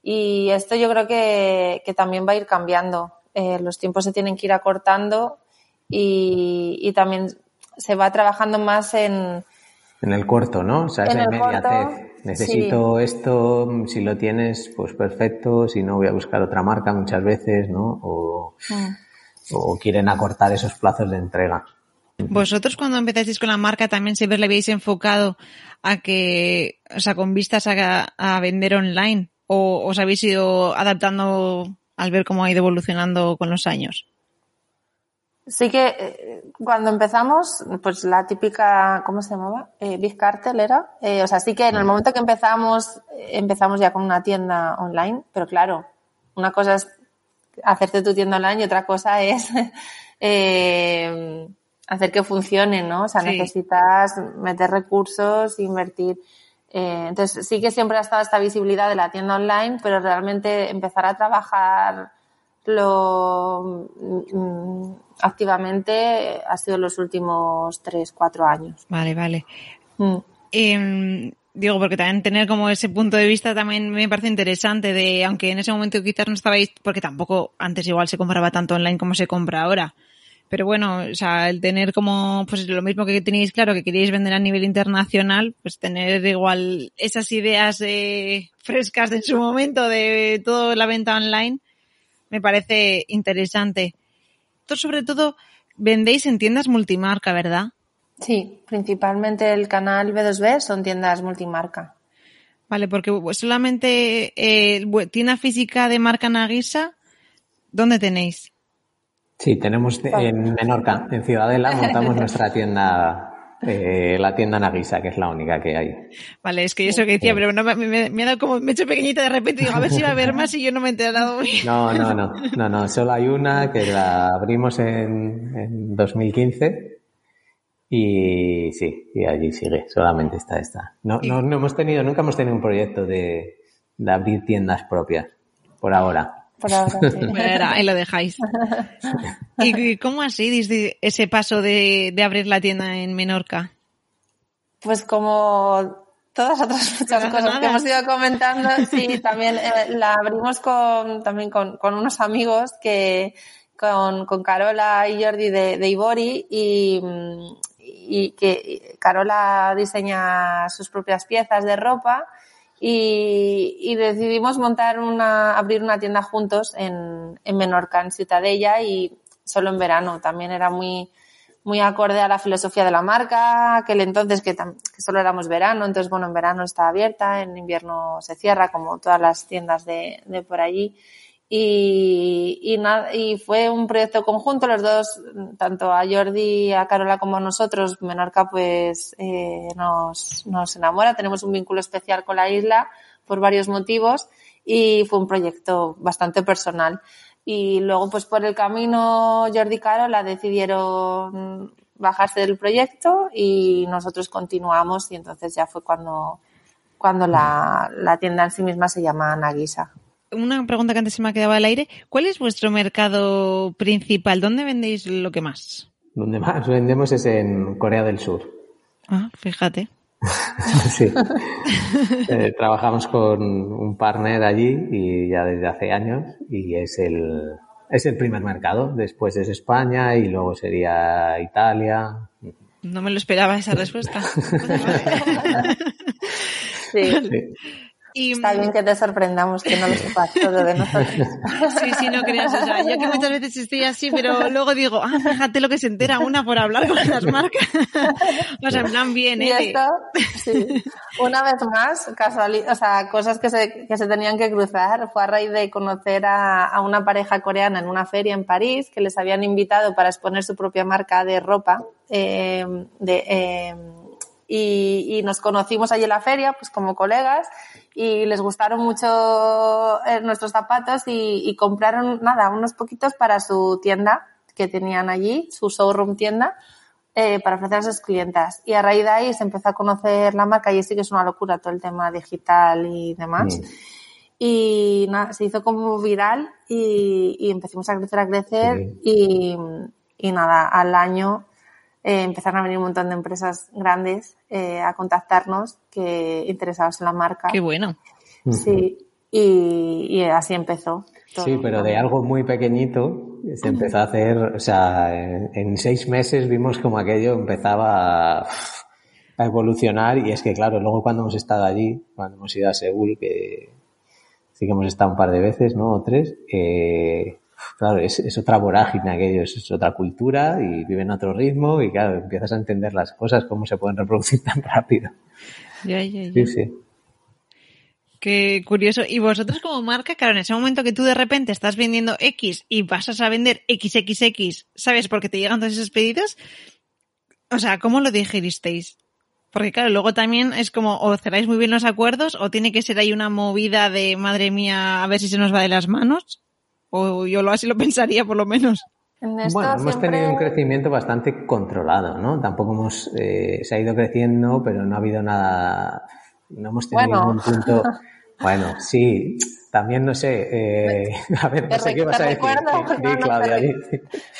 Y esto yo creo que, que también va a ir cambiando. Eh, los tiempos se tienen que ir acortando y, y también se va trabajando más en... En el corto, ¿no? O sea, esa inmediatez. Necesito esto, si lo tienes, pues perfecto, si no voy a buscar otra marca muchas veces, ¿no? O, mm. o quieren acortar esos plazos de entrega. Vosotros cuando empezasteis con la marca también siempre le habéis enfocado a que, o sea, con vistas a, a vender online o os habéis ido adaptando al ver cómo ha ido evolucionando con los años? Sí que eh, cuando empezamos, pues la típica, ¿cómo se llamaba? Eh, Big Cartel era. Eh, o sea, sí que en el momento que empezamos, empezamos ya con una tienda online, pero claro, una cosa es hacerte tu tienda online y otra cosa es <laughs> hacer que funcione, ¿no? O sea, necesitas meter recursos, invertir. entonces, sí que siempre ha estado esta visibilidad de la tienda online, pero realmente empezar a trabajar lo mm, activamente ha sido los últimos tres, cuatro años. Vale, vale. Mm. Em, digo, porque también tener como ese punto de vista también me parece interesante de, aunque en ese momento quizás no estabais, porque tampoco antes igual se compraba tanto online como se compra ahora. Pero bueno, o sea, el tener como, pues lo mismo que tenéis claro que queríais vender a nivel internacional, pues tener igual esas ideas eh, frescas de en su momento de toda la venta online, me parece interesante. sobre todo vendéis en tiendas multimarca, ¿verdad? Sí, principalmente el canal B2B son tiendas multimarca. Vale, porque solamente eh, tienda física de marca Nagisa, ¿dónde tenéis? Sí, tenemos en Menorca, en Ciudadela, montamos <laughs> nuestra tienda eh, la tienda Nagisa, que es la única que hay. Vale, es que eso que decía, pero no, me, me, ha dado como, me he hecho pequeñita de repente y digo, a ver si va a haber más y yo no me he enterado. <laughs> No, no, no, no, no, solo hay una que la abrimos en, en 2015 y sí, y allí sigue, solamente está esta. No, no, no hemos tenido, nunca hemos tenido un proyecto de, de abrir tiendas propias, por ahora. Por ahora, sí. <laughs> Bueno, ahí lo dejáis. <laughs> ¿Y cómo así diste ese paso de, de abrir la tienda en Menorca? Pues como todas otras muchas cosas que hemos ido comentando, sí, <laughs> también eh, la abrimos con, también con, con unos amigos que, con, con Carola y Jordi de, de Ibori y, y que Carola diseña sus propias piezas de ropa y, y, decidimos montar una, abrir una tienda juntos en, en Menorca, en Ciutadella y solo en verano. También era muy, muy acorde a la filosofía de la marca, aquel entonces que, que, solo éramos verano, entonces bueno, en verano está abierta, en invierno se cierra como todas las tiendas de, de por allí. Y, y, nada, y fue un proyecto conjunto, los dos, tanto a Jordi, a Carola como a nosotros, Menorca pues eh, nos, nos enamora, tenemos un vínculo especial con la isla por varios motivos y fue un proyecto bastante personal. Y luego, pues por el camino, Jordi y Carola decidieron bajarse del proyecto y nosotros continuamos y entonces ya fue cuando, cuando la, la tienda en sí misma se llama Nagisa. Una pregunta que antes se me ha quedado al aire. ¿Cuál es vuestro mercado principal? ¿Dónde vendéis lo que más? Donde más vendemos es en Corea del Sur. Ah, fíjate. <laughs> sí. Eh, trabajamos con un partner allí y ya desde hace años y es el, es el primer mercado. Después es España y luego sería Italia. No me lo esperaba esa respuesta. <laughs> <laughs> sí. sí. Y, Está bien que te sorprendamos, que no lo sepas <laughs> todo de nosotros. Sí, sí, no creas. O sea, yo que muchas veces estoy así, pero luego digo, ah, fíjate lo que se entera una por hablar con las marcas. <laughs> O sea, en plan bien, ¿eh? Y esto, sí. Una vez más, casual, o sea, cosas que se, que se tenían que cruzar. Fue a raíz de conocer a, a una pareja coreana en una feria en París, que les habían invitado para exponer su propia marca de ropa, eh, de, eh, y, y, nos conocimos allí en la feria, pues como colegas, y les gustaron mucho eh, nuestros zapatos y, y, compraron, nada, unos poquitos para su tienda que tenían allí, su showroom tienda, eh, para ofrecer a sus clientas. Y a raíz de ahí se empezó a conocer la marca y sí que es una locura todo el tema digital y demás. Mm. Y nada, se hizo como viral y, y empezamos a crecer, a crecer sí. y, y nada, al año eh, empezaron a venir un montón de empresas grandes eh, a contactarnos que interesados en la marca. Qué bueno. Sí, y, y así empezó. Todo. Sí, pero de algo muy pequeñito se empezó a hacer, o sea, en, en seis meses vimos como aquello empezaba a, a, evolucionar y es que claro, luego cuando hemos estado allí, cuando hemos ido a Seúl, que sí que hemos estado un par de veces, ¿no? O tres, eh, claro, es, es, otra vorágine aquello, es, es, otra cultura y viven a otro ritmo y claro, empiezas a entender las cosas, cómo se pueden reproducir tan rápido. Ya, ya, ya. Sí, sí. Qué curioso. Y vosotros como marca, claro, en ese momento que tú de repente estás vendiendo X y pasas a vender XXX, ¿sabes? Porque te llegan todos esos pedidos. O sea, ¿cómo lo digeristeis? Porque claro, luego también es como o cerráis muy bien los acuerdos o tiene que ser ahí una movida de madre mía a ver si se nos va de las manos. O yo lo así lo pensaría por lo menos. Bueno, siempre... hemos tenido un crecimiento bastante controlado, ¿no? Tampoco hemos, eh, se ha ido creciendo, pero no ha habido nada, no hemos tenido bueno. un punto, <laughs> bueno, sí, también no sé, eh, <laughs> a ver, no sé qué vas a decir. Sí, no, Claudia,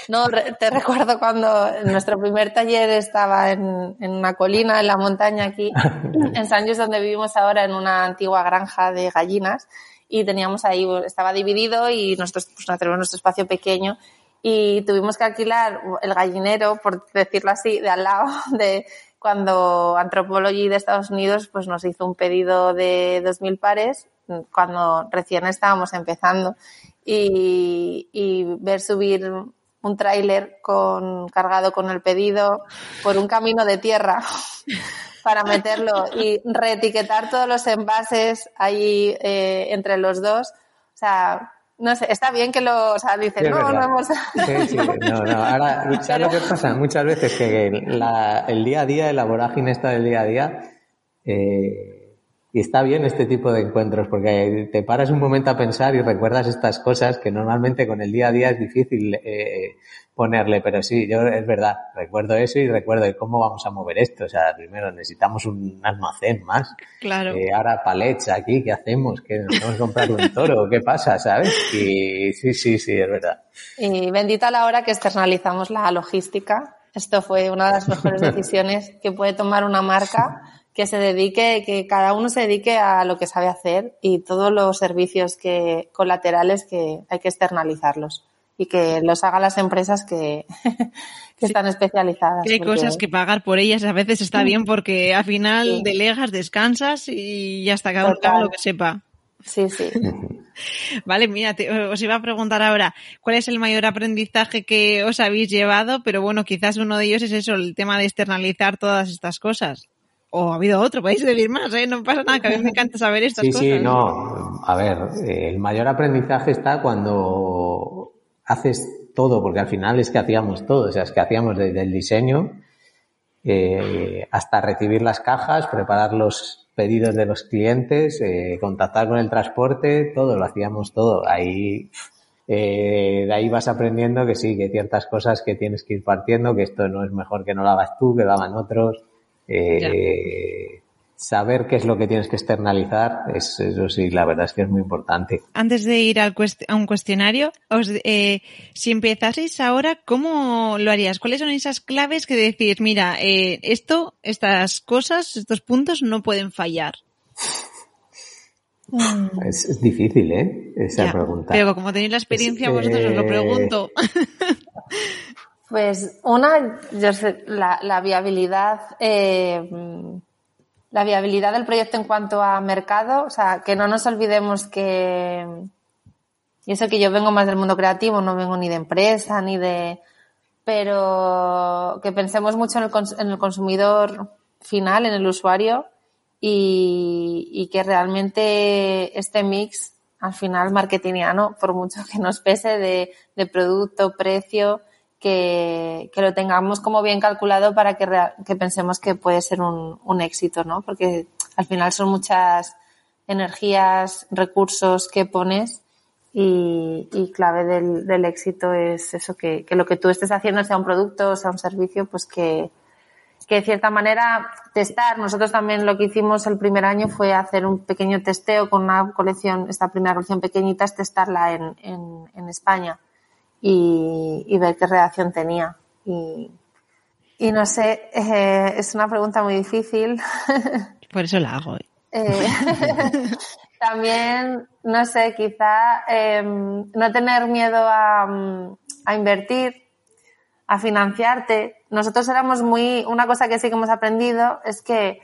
no, te recuerdo cuando nuestro primer taller estaba en, en una colina, en la montaña aquí, <laughs> en San Luis, donde vivimos ahora, en una antigua granja de gallinas, y teníamos ahí, estaba dividido y nosotros pues, tenemos nuestro espacio pequeño y tuvimos que alquilar el gallinero, por decirlo así, de al lado <laughs> de cuando Anthropology de Estados Unidos pues nos hizo un pedido de 2.000 pares cuando recién estábamos empezando y, y ver subir un tráiler con cargado con el pedido por un camino de tierra <laughs> para meterlo y reetiquetar todos los envases ahí eh, entre los dos. O sea, no sé, está bien que lo, o sea, dicen, sí, no, no hemos... Sí, sí, no, no. Ahora, ¿sabes <laughs> Pero... lo que pasa? Muchas veces que la, el día a día, la vorágine esta del día a día, eh, y está bien este tipo de encuentros porque te paras un momento a pensar y recuerdas estas cosas que normalmente con el día a día es difícil eh, ponerle, pero sí, yo es verdad, recuerdo eso y recuerdo cómo vamos a mover esto. O sea, primero necesitamos un almacén más. Claro. Eh, ahora palets aquí, ¿qué hacemos? ¿Qué nos vamos a comprar un toro? ¿Qué pasa? ¿Sabes? Y sí, sí, sí, es verdad. Y bendita la hora que externalizamos la logística. Esto fue una de las mejores <laughs> decisiones que puede tomar una marca que se dedique, que cada uno se dedique a lo que sabe hacer y todos los servicios que, colaterales que hay que externalizarlos y que los hagan las empresas que, <laughs> que están especializadas. hay cosas que pagar por ellas a veces está bien porque al final delegas, descansas y ya está, cada uno lo que sepa. Sí, sí. <laughs> Vale, mira, os iba a preguntar ahora, ¿cuál es el mayor aprendizaje que os habéis llevado? Pero bueno, quizás uno de ellos es eso, el tema de externalizar todas estas cosas o ha habido otro, podéis decir más, ¿eh? No pasa nada, que a mí me encanta saber estas sí, cosas. Sí, no, a ver, el mayor aprendizaje está cuando haces todo, porque al final es que hacíamos todo, o sea, es que hacíamos desde el diseño eh, hasta recibir las cajas, preparar los pedidos de los clientes, eh, contactar con el transporte, todo, lo hacíamos todo. Ahí, eh, de ahí vas aprendiendo que sí, que hay ciertas cosas que tienes que ir partiendo, que esto no es mejor que no lo hagas tú, que lo hagan otros eh, saber qué es lo que tienes que externalizar, es, eso sí, la verdad es que es muy importante. Antes de ir al a un cuestionario, os, eh, si empezaseis ahora, ¿cómo lo harías? ¿Cuáles son esas claves que decís, mira, eh, esto, estas cosas, estos puntos no pueden fallar? <laughs> Es, difícil, ¿eh? Esa pregunta. Pero como tenéis la experiencia, vosotros os lo pregunto. <laughs> <laughs> Pues una, yo sé, la, la viabilidad, eh, la viabilidad del proyecto en cuanto a mercado, o sea, que no nos olvidemos que, y eso que yo vengo más del mundo creativo, no vengo ni de empresa, ni de, pero que pensemos mucho en el, en el consumidor final, en el usuario, y, que realmente este mix, al final, marketingiano, por mucho que nos pese de producto, precio, que, que, lo tengamos como bien calculado para que, que pensemos que puede ser un, un, éxito, ¿no? Porque al final son muchas energías, recursos que pones y, y clave del, del, éxito es eso, que, que, lo que tú estés haciendo sea un producto, sea un servicio, pues que, que de cierta manera testar. Nosotros también lo que hicimos el primer año fue hacer un pequeño testeo con una colección, esta primera colección pequeñita, es testarla en, en, en España y, y ver qué reacción tenía. Y, y no sé, eh, es una pregunta muy difícil. <laughs> Por eso la hago. Eh, <laughs> también, no sé, quizá eh, no tener miedo a, a, invertir, a financiarte. Nosotros éramos muy, una cosa que sí que hemos aprendido es que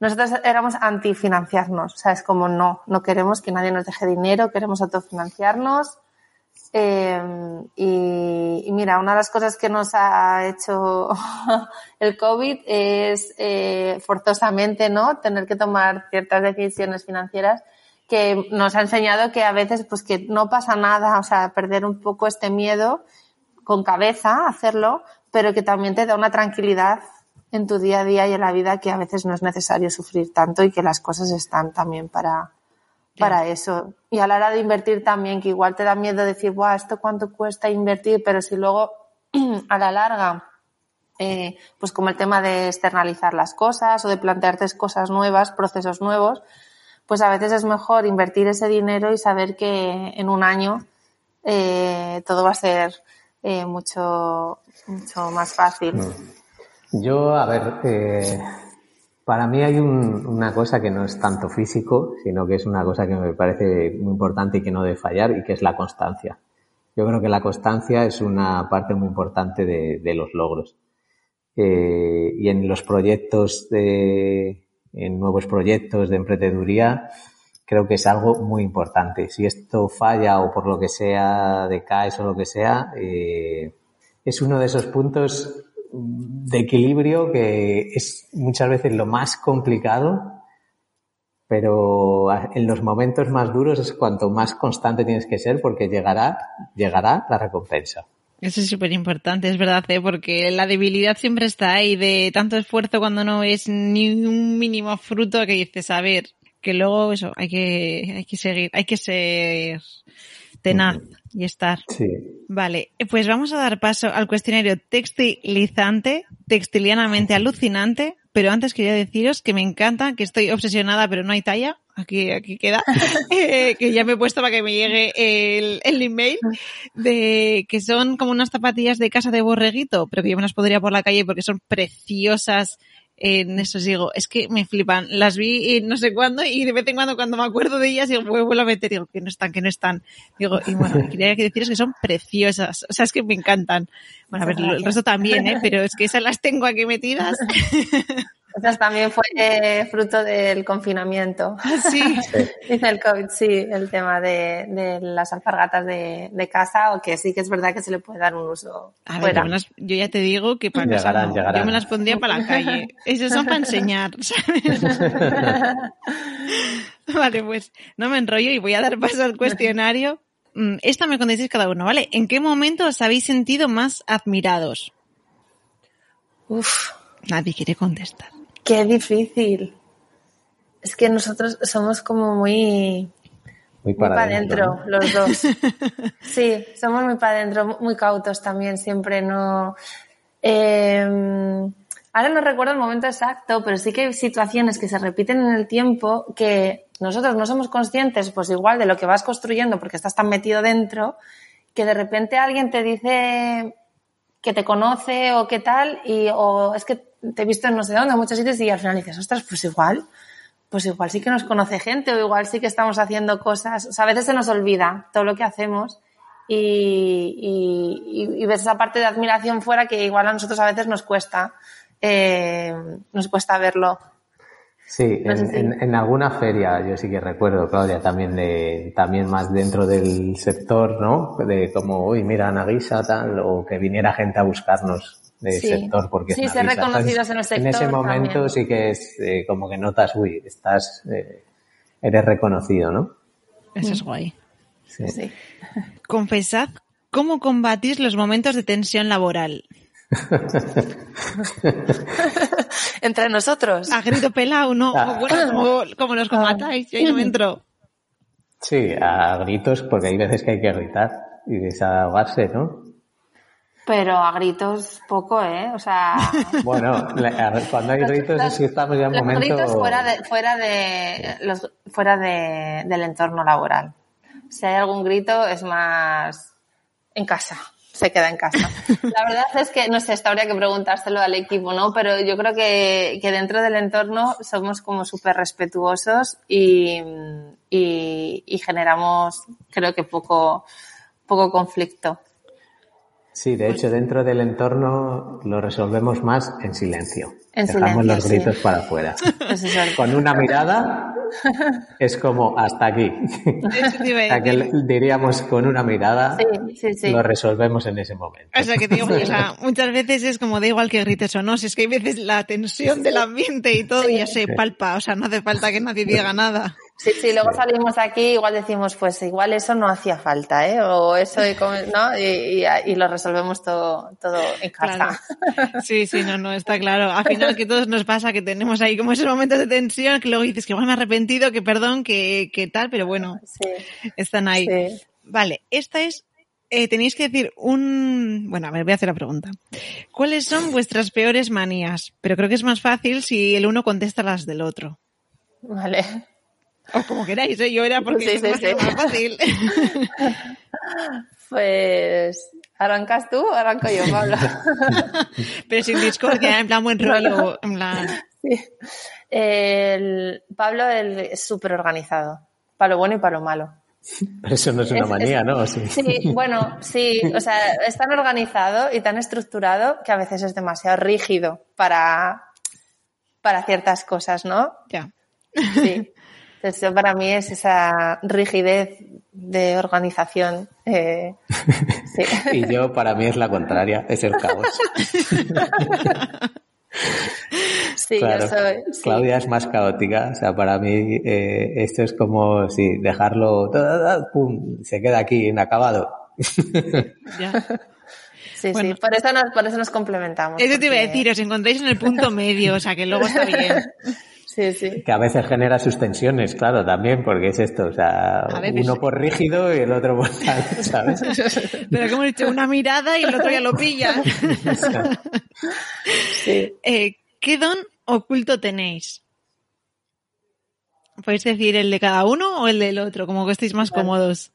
nosotros éramos anti-financiarnos. O sea, es como no, no queremos que nadie nos deje dinero, queremos autofinanciarnos eh, y, y, mira, una de las cosas que nos ha hecho <laughs> el COVID es eh, forzosamente, ¿no? Tener que tomar ciertas decisiones financieras que nos ha enseñado que a veces, pues que no pasa nada, o sea, perder un poco este miedo con cabeza, hacerlo, pero que también te da una tranquilidad en tu día a día y en la vida que a veces no es necesario sufrir tanto y que las cosas están también para, para eso. Y a la hora de invertir también, que igual te da miedo decir, Buah, ¿esto cuánto cuesta invertir? Pero si luego, <clears throat> a la larga, eh, pues como el tema de externalizar las cosas o de plantearte cosas nuevas, procesos nuevos, pues a veces es mejor invertir ese dinero y saber que en un año eh, todo va a ser eh, mucho, mucho más fácil. Yo, a ver, eh, para mí hay un, una cosa que no es tanto físico, sino que es una cosa que me parece muy importante y que no debe fallar, y que es la constancia. Yo creo que la constancia es una parte muy importante de, de los logros. Eh, y en los proyectos de, en nuevos proyectos de emprendeduría, creo que es algo muy importante. Si esto falla o por lo que sea decaes o lo que sea, eh, es uno de esos puntos de equilibrio que es muchas veces lo más complicado, pero en los momentos más duros es cuanto más constante tienes que ser porque llegará, llegará la recompensa. Eso es súper importante, es verdad, ¿eh? porque la debilidad siempre está ahí de tanto esfuerzo cuando no es ni un mínimo fruto que dices, a ver, que luego eso, hay que, hay que seguir, hay que ser tenaz y estar. Sí. Vale, pues vamos a dar paso al cuestionario textilizante, textilianamente alucinante, pero antes quería deciros que me encanta, que estoy obsesionada, pero no hay talla. Aquí, aquí queda, <laughs> eh, que ya me he puesto para que me llegue el, el email de que son como unas zapatillas de casa de borreguito, pero que yo me las podría por la calle porque son preciosas, en eso digo, es que me flipan. Las vi no sé cuándo y de vez en cuando cuando me acuerdo de ellas digo, vuelvo a meter, digo, que no están, que no están. Digo, y bueno, <laughs> quería deciros que son preciosas. O sea, es que me encantan. Bueno, a ver, el resto también, ¿eh? Pero es que esas las tengo aquí metidas. <laughs> Esas también fue eh, fruto del confinamiento. <laughs> Sí. Dice el COVID, sí, el tema de, de las alpargatas de, de, casa, o que sí que es verdad que se le puede dar un uso a ver, fuera. Yo, yo, ya te digo que para llegarán, casa no. llegarán. Yo me las pondría para la calle. Esas son para enseñar, <laughs> ¿sabes? <laughs> vale, pues no me enrollo y voy a dar paso al cuestionario. Mm, Esta me contestéis cada uno, ¿vale? ¿En qué momento os habéis sentido más admirados? Uf, Nadie quiere contestar. Qué difícil. Es que nosotros somos como muy, Muy muy para adentro, adentro, ¿no? los dos. <laughs> Sí, somos muy para adentro, muy cautos también, siempre no. Eh, ahora no recuerdo el momento exacto, pero sí que hay situaciones que se repiten en el tiempo que nosotros no somos conscientes, pues igual de lo que vas construyendo porque estás tan metido dentro, que de repente alguien te dice que te conoce o qué tal, y o es que te he visto en no sé dónde, en muchos sitios, y al final dices, ostras, pues igual, pues igual sí que nos conoce gente, o igual sí que estamos haciendo cosas, o sea, a veces se nos olvida todo lo que hacemos y, y, y- ves esa parte de admiración fuera que igual a nosotros a veces nos cuesta, eh, nos cuesta verlo. Sí, No en, si- en- en alguna feria yo sí que recuerdo, Claudia, también de, también más dentro del sector, ¿no? De como, uy, mira, Nagisa, tal, o que viniera gente a buscarnos del Sí. sector porque Sí, ser reconocidos en el En ese momento también. sí que es eh, como que notas, uy, estás, eh, eres reconocido, ¿no? Eso es guay. Sí. Sí. <laughs> Confesad cómo combatís los momentos de tensión laboral. <laughs> Entre nosotros. A grito pelado, ¿no? Ah. O bueno, como, como los combatáis, yo ahí no me entro. Sí, a gritos, porque hay veces que hay que gritar y desahogarse, ¿no? Pero a gritos poco, ¿eh? O sea, <laughs> Bueno, la- a ver, cuando hay gritos es que estamos ya en los momento... gritos fuera de, fuera de, los, fuera de, del entorno laboral. Si hay algún grito es más en casa, se queda en casa. <laughs> La verdad es que, no sé, esta habría que preguntárselo al equipo, ¿no? Pero yo creo que, que dentro del entorno somos como súper respetuosos y, y, y generamos, creo que poco, poco conflicto. Sí, de hecho, dentro del entorno lo resolvemos más en silencio. En Dejamos silencio, los sí. gritos para afuera. <laughs> Es Con una mirada <laughs> es como hasta aquí. Eso te iba a <laughs> O sea, que diríamos con una mirada Sí, sí, sí. lo resolvemos en ese momento. O sea, que digo, o sea, muchas veces es como da igual que grites o no, si es que hay veces la tensión del ambiente y todo ya se palpa, o sea, no hace falta que nadie diga nada. Sí, sí, luego salimos aquí igual decimos, pues igual eso no hacía falta, ¿eh? O eso, comer, ¿no? Y, y- y lo resolvemos todo, todo en casa. Claro. Sí, sí, no, no, está claro. Al final que todos nos pasa que tenemos ahí como esos momentos de tensión que luego dices que igual me he arrepentido, que perdón, que, que tal, pero bueno, Sí, están ahí. sí. Vale, esta es, eh, tenéis que decir un, bueno, a ver, voy a hacer la pregunta. ¿Cuáles son vuestras peores manías? Pero creo que es más fácil si el uno contesta las del otro. Vale. O <laughs> como queráis, ¿eh? yo era porque Sí, es sí, más, sí. más fácil. <laughs> Pues, ¿arrancas tú o arranco yo, Pablo? <laughs> pero sin discordia, en plan buen rollo, en plan... Sí. El, Pablo el- es súper organizado. Para lo bueno y para lo malo. Pero eso no es una Es- manía, es- ¿no? Sí. Sí, bueno, sí, o sea, es tan organizado y tan estructurado que a veces es demasiado rígido para, para ciertas cosas, ¿no? Ya. Sí. Entonces, eso para mí es esa rigidez de organización. eh, <laughs> sí. Y yo, para mí, es la contraria, es el caos. <laughs> Sí, Claro. yo soy. sí. Claudia es más caótica, o sea, para mí eh, esto es como si dejarlo, pum, se queda aquí inacabado. <laughs> Ya. Sí, Bueno. sí, por eso nos, por eso nos complementamos. Eso te iba a decir, os encontráis en el punto medio, o sea que luego está bien. Sí, Sí, sí. Que a veces genera sus tensiones, claro, también, porque es esto, o sea, uno por rígido y el otro por tal, <laughs> ¿sabes? Pero como he dicho, una mirada y el otro ya lo pilla. <laughs> sí. Eh, ¿Qué don oculto tenéis? ¿Podéis decir el de cada uno o el del otro? Como que estéis más cómodos.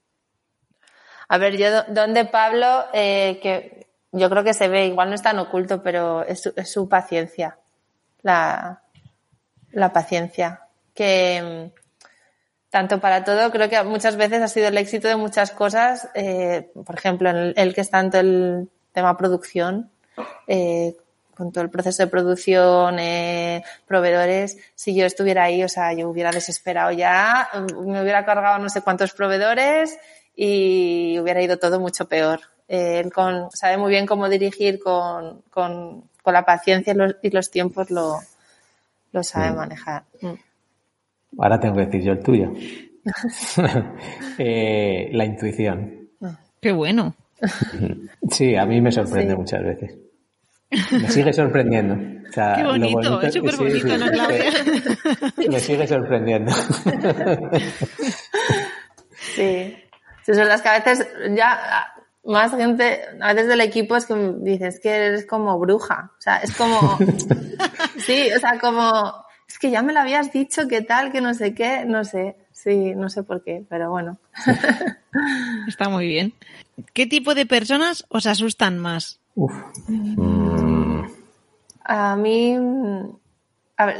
A ver, yo, don de Pablo, eh, que yo creo que se ve, igual no es tan oculto, pero es su, es su paciencia. La, la paciencia. Que mm, tanto para todo, creo que muchas veces ha sido el éxito de muchas cosas. Eh, por ejemplo, en el, el, que es tanto el tema producción, eh, con todo el proceso de producción, eh, proveedores, si yo estuviera ahí, o sea, yo hubiera desesperado ya, me hubiera cargado no sé cuántos proveedores y hubiera ido todo mucho peor. Él sabe muy bien cómo dirigir con, con, con la paciencia y los, y los, tiempos lo, lo sabe mm. manejar. Mm. Ahora tengo que decir yo el tuyo. <laughs> eh, la intuición. Qué bueno. Sí, a mí me sorprende sí. muchas veces. Me sigue sorprendiendo. O sea, Qué bonito, bonito es súper bonito, sí, ¿no, Claudia? Me sigue sorprendiendo. Sí. Son las que a veces ya más gente, a veces del equipo es que dices que eres como bruja. O sea, es como, <laughs> sí, o sea, como, es que ya me lo habías dicho, qué tal, que no sé qué, no sé. Sí, no sé por qué, pero bueno. <laughs> Está muy bien. ¿Qué tipo de personas os asustan más? Uf. Mm. A mí, a ver,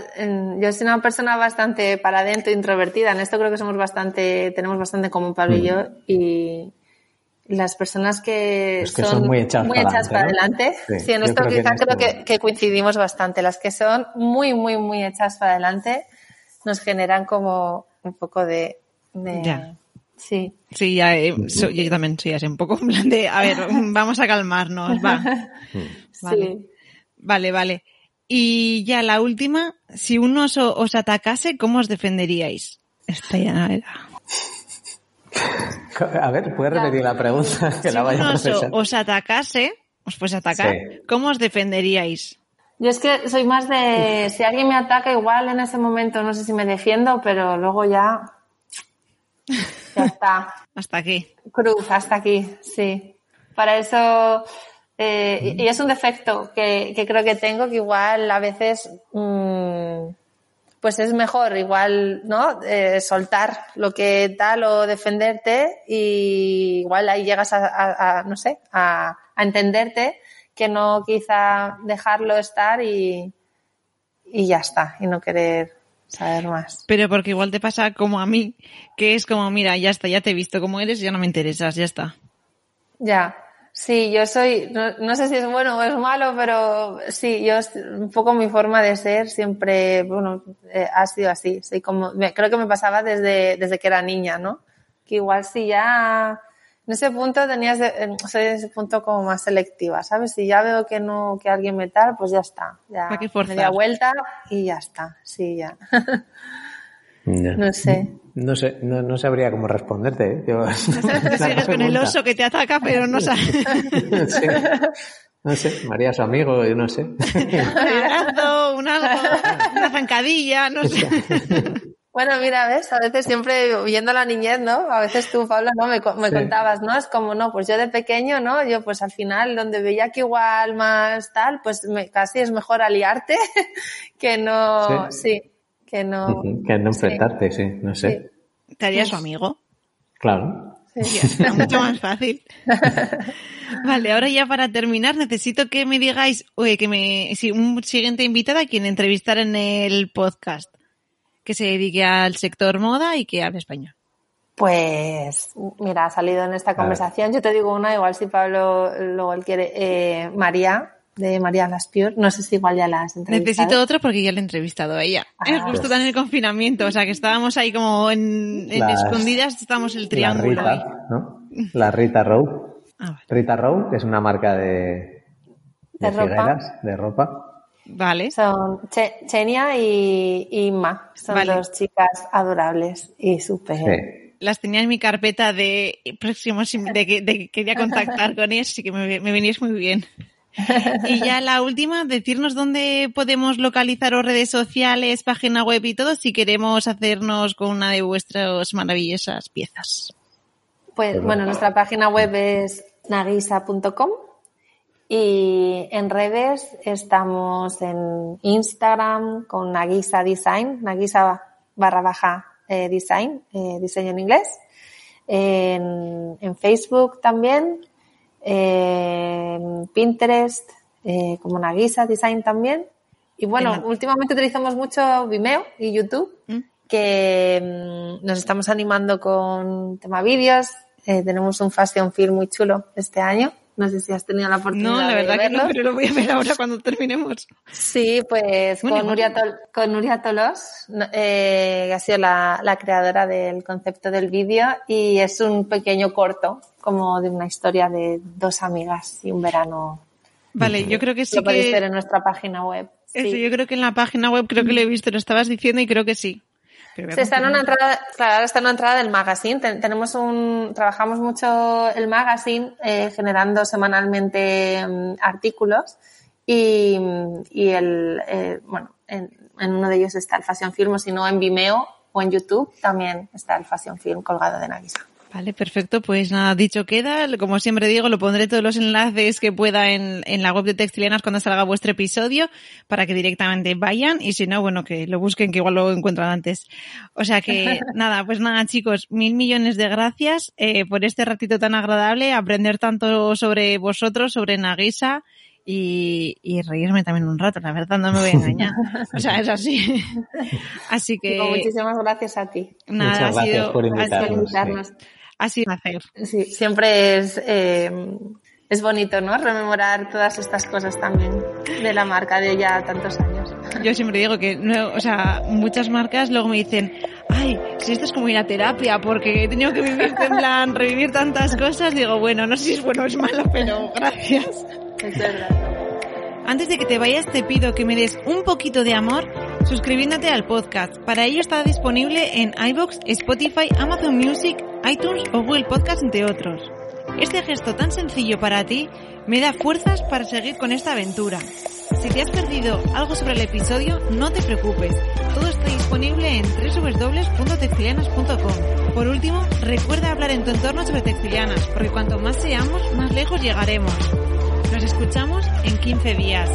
yo soy una persona bastante para adentro, introvertida. En esto creo que somos bastante, tenemos bastante común Pablo mm. y yo. Y las personas que, es que son, son, muy hechas, muy para, hechas adelante, para adelante. Sí, sí en esto quizá creo, creo que, que, coincidimos bastante. Las que son muy, muy, muy hechas para adelante nos generan como un poco de... de ya. Sí. Sí, ya, eh, so, yo también soy así un poco <laughs> en plan de, a ver, vamos a calmarnos, va. <laughs> Vale. Sí. Vale, vale. Y ya la última, si uno os, os atacase, ¿cómo os defenderíais? Esta ya era. A ver, ¿puedes repetir la pregunta? <laughs> Que si la vaya a os, atacase, os fuese a atacar, Sí. ¿cómo os defenderíais? Yo es que soy más de, si alguien me ataca igual en ese momento no sé si me defiendo, pero luego ya, ya está. <laughs> Hasta aquí. Cruz, hasta aquí, sí. Para eso, eh, y es un defecto que, que, creo que tengo, que igual a veces, mmm, pues es mejor igual, ¿no? Eh, soltar lo que tal o defenderte y igual ahí llegas a, a, a no sé, a, a, entenderte que no quizá dejarlo estar y, y ya está, y no querer saber más. Pero porque igual te pasa como a mí, que es como, mira, ya está, ya te he visto como eres, ya no me interesas, ya está. Ya, sí, yo soy, no, no, sé si es bueno o es malo, pero sí, yo un poco mi forma de ser siempre, bueno, eh, ha sido así. Soy como, me, creo que me pasaba desde, desde que era niña, ¿no? Que igual si ya, en ese punto tenías, de, soy en ese punto como más selectiva, ¿sabes? Si ya veo que no, que alguien me tal, pues ya está. Ya media vuelta y ya está, sí, ya. <laughs> No sé. No sé, no, no sabría cómo responderte. ¿eh? Yo, <laughs> Sigues <laughs> con el oso que te ataca, pero no sabes. <laughs> sí. No sé, María su amigo, yo no sé. Un abrazo, un algo, una zancadilla, no sé. Bueno, mira, ves, a veces siempre viendo la niñez, ¿no? A veces tú, Pablo, ¿no? Me, me sí. contabas, ¿no? Es como, no, pues yo de pequeño, ¿no? Yo pues al final, donde veía que igual más tal, pues me, casi es mejor aliarte que no, sí. sí que no... Que no enfrentarte, sí, sí no sé. Sí. ¿Te haría su amigo? Claro. Sí, <laughs> mucho más fácil. <laughs> vale, ahora ya para terminar necesito que me digáis, oye, que me, si un siguiente invitada a quien entrevistar en el podcast, que se dedique al sector moda y que hable español. Pues, mira, ha salido en esta conversación. Yo te digo una, igual si Pablo luego él quiere, eh, María, de María Laspiur. No sé si igual ya la has entrevistado. Necesito otra porque ya la he entrevistado a ella. Ah, es justo pues. en el confinamiento, o sea que estábamos ahí como en, en Las, escondidas, estábamos el triángulo. La Rita, ¿no? La Rita Rowe. Ah, vale. Rita Rowe, que es una marca de, de, de figueras, ropa. de ropa. Vale. Son che Chenia y, y Ma. Son vale. dos chicas adorables y súper. Sí. Las tenía en mi carpeta de próximos de que, de que quería contactar <laughs> con ellas, así que me, me veníais muy bien. <laughs> Y ya la última, decirnos dónde podemos localizar o redes sociales, página web y todo si queremos hacernos con una de vuestras maravillosas piezas. Pues bueno, nuestra página web es nagisa.com y en redes estamos en Instagram con Nagisa Design, Nagisa barra baja eh, design, eh, diseño en inglés. En, en Facebook también, en Pinterest, eh, como Nagisa Design también. Y bueno, últimamente utilizamos mucho Vimeo y YouTube, ¿Mm? que mm, nos estamos animando con tema vídeos. Eh, tenemos un fashion film muy chulo este año no sé si has tenido la oportunidad. No, la verdad que no, pero lo voy a ver ahora cuando terminemos. Sí, pues con, Nuria con Nuria Tolos, eh, que ha sido la, la, creadora del concepto del vídeo y es un pequeño corto, como de una historia de dos amigas y un verano. Vale, yo creo que sí. Lo podéis que... ver en nuestra página web. Eso, yo creo que en la página web creo que lo he visto, lo estabas diciendo y creo que sí. Se está en una entrada, claro, está en una entrada del magazine. tenemos un, trabajamos mucho el magazine, eh, generando semanalmente mm, artículos y, y el, eh, bueno, en, en, uno de ellos está el Fashion Film, o si no en Vimeo o en YouTube también está el Fashion Film colgado de Nagisa. Vale, perfecto. Pues nada, dicho queda. Como siempre digo, lo pondré todos los enlaces que pueda en, en la web de Textilianas cuando salga vuestro episodio para que directamente vayan y si no, bueno, que lo busquen, que igual lo encuentran antes. O sea que <laughs> nada, pues nada, chicos, mil millones de gracias eh, por este ratito tan agradable, aprender tanto sobre vosotros, sobre Nagisa y, y, reírme también un rato, la verdad, no me voy a engañar. O sea, es así. <laughs> Así que. Muchísimas gracias a ti. Nada, Muchas ha sido, por ha sido invitarnos. sí. Un hacer. Sí, siempre es, eh, es bonito, ¿no? Rememorar todas estas cosas también de la marca de ya tantos años. Yo siempre digo que, no, o sea, muchas marcas luego me dicen, ay, si esto es como ir a terapia porque he tenido que vivir en plan, revivir tantas cosas, digo, bueno, no sé si es bueno o es malo, pero gracias. Es verdad. Antes de que te vayas te pido que me des un poquito de amor suscribiéndote al podcast. Para ello está disponible en iBox, Spotify, Amazon Music, iTunes o Google Podcast entre otros. Este gesto tan sencillo para ti me da fuerzas para seguir con esta aventura. Si te has perdido algo sobre el episodio, no te preocupes. Todo está disponible en www.textilianas.com. Por último, recuerda hablar en tu entorno sobre textilianas, porque cuanto más seamos, más lejos llegaremos. Nos escuchamos en 15 días.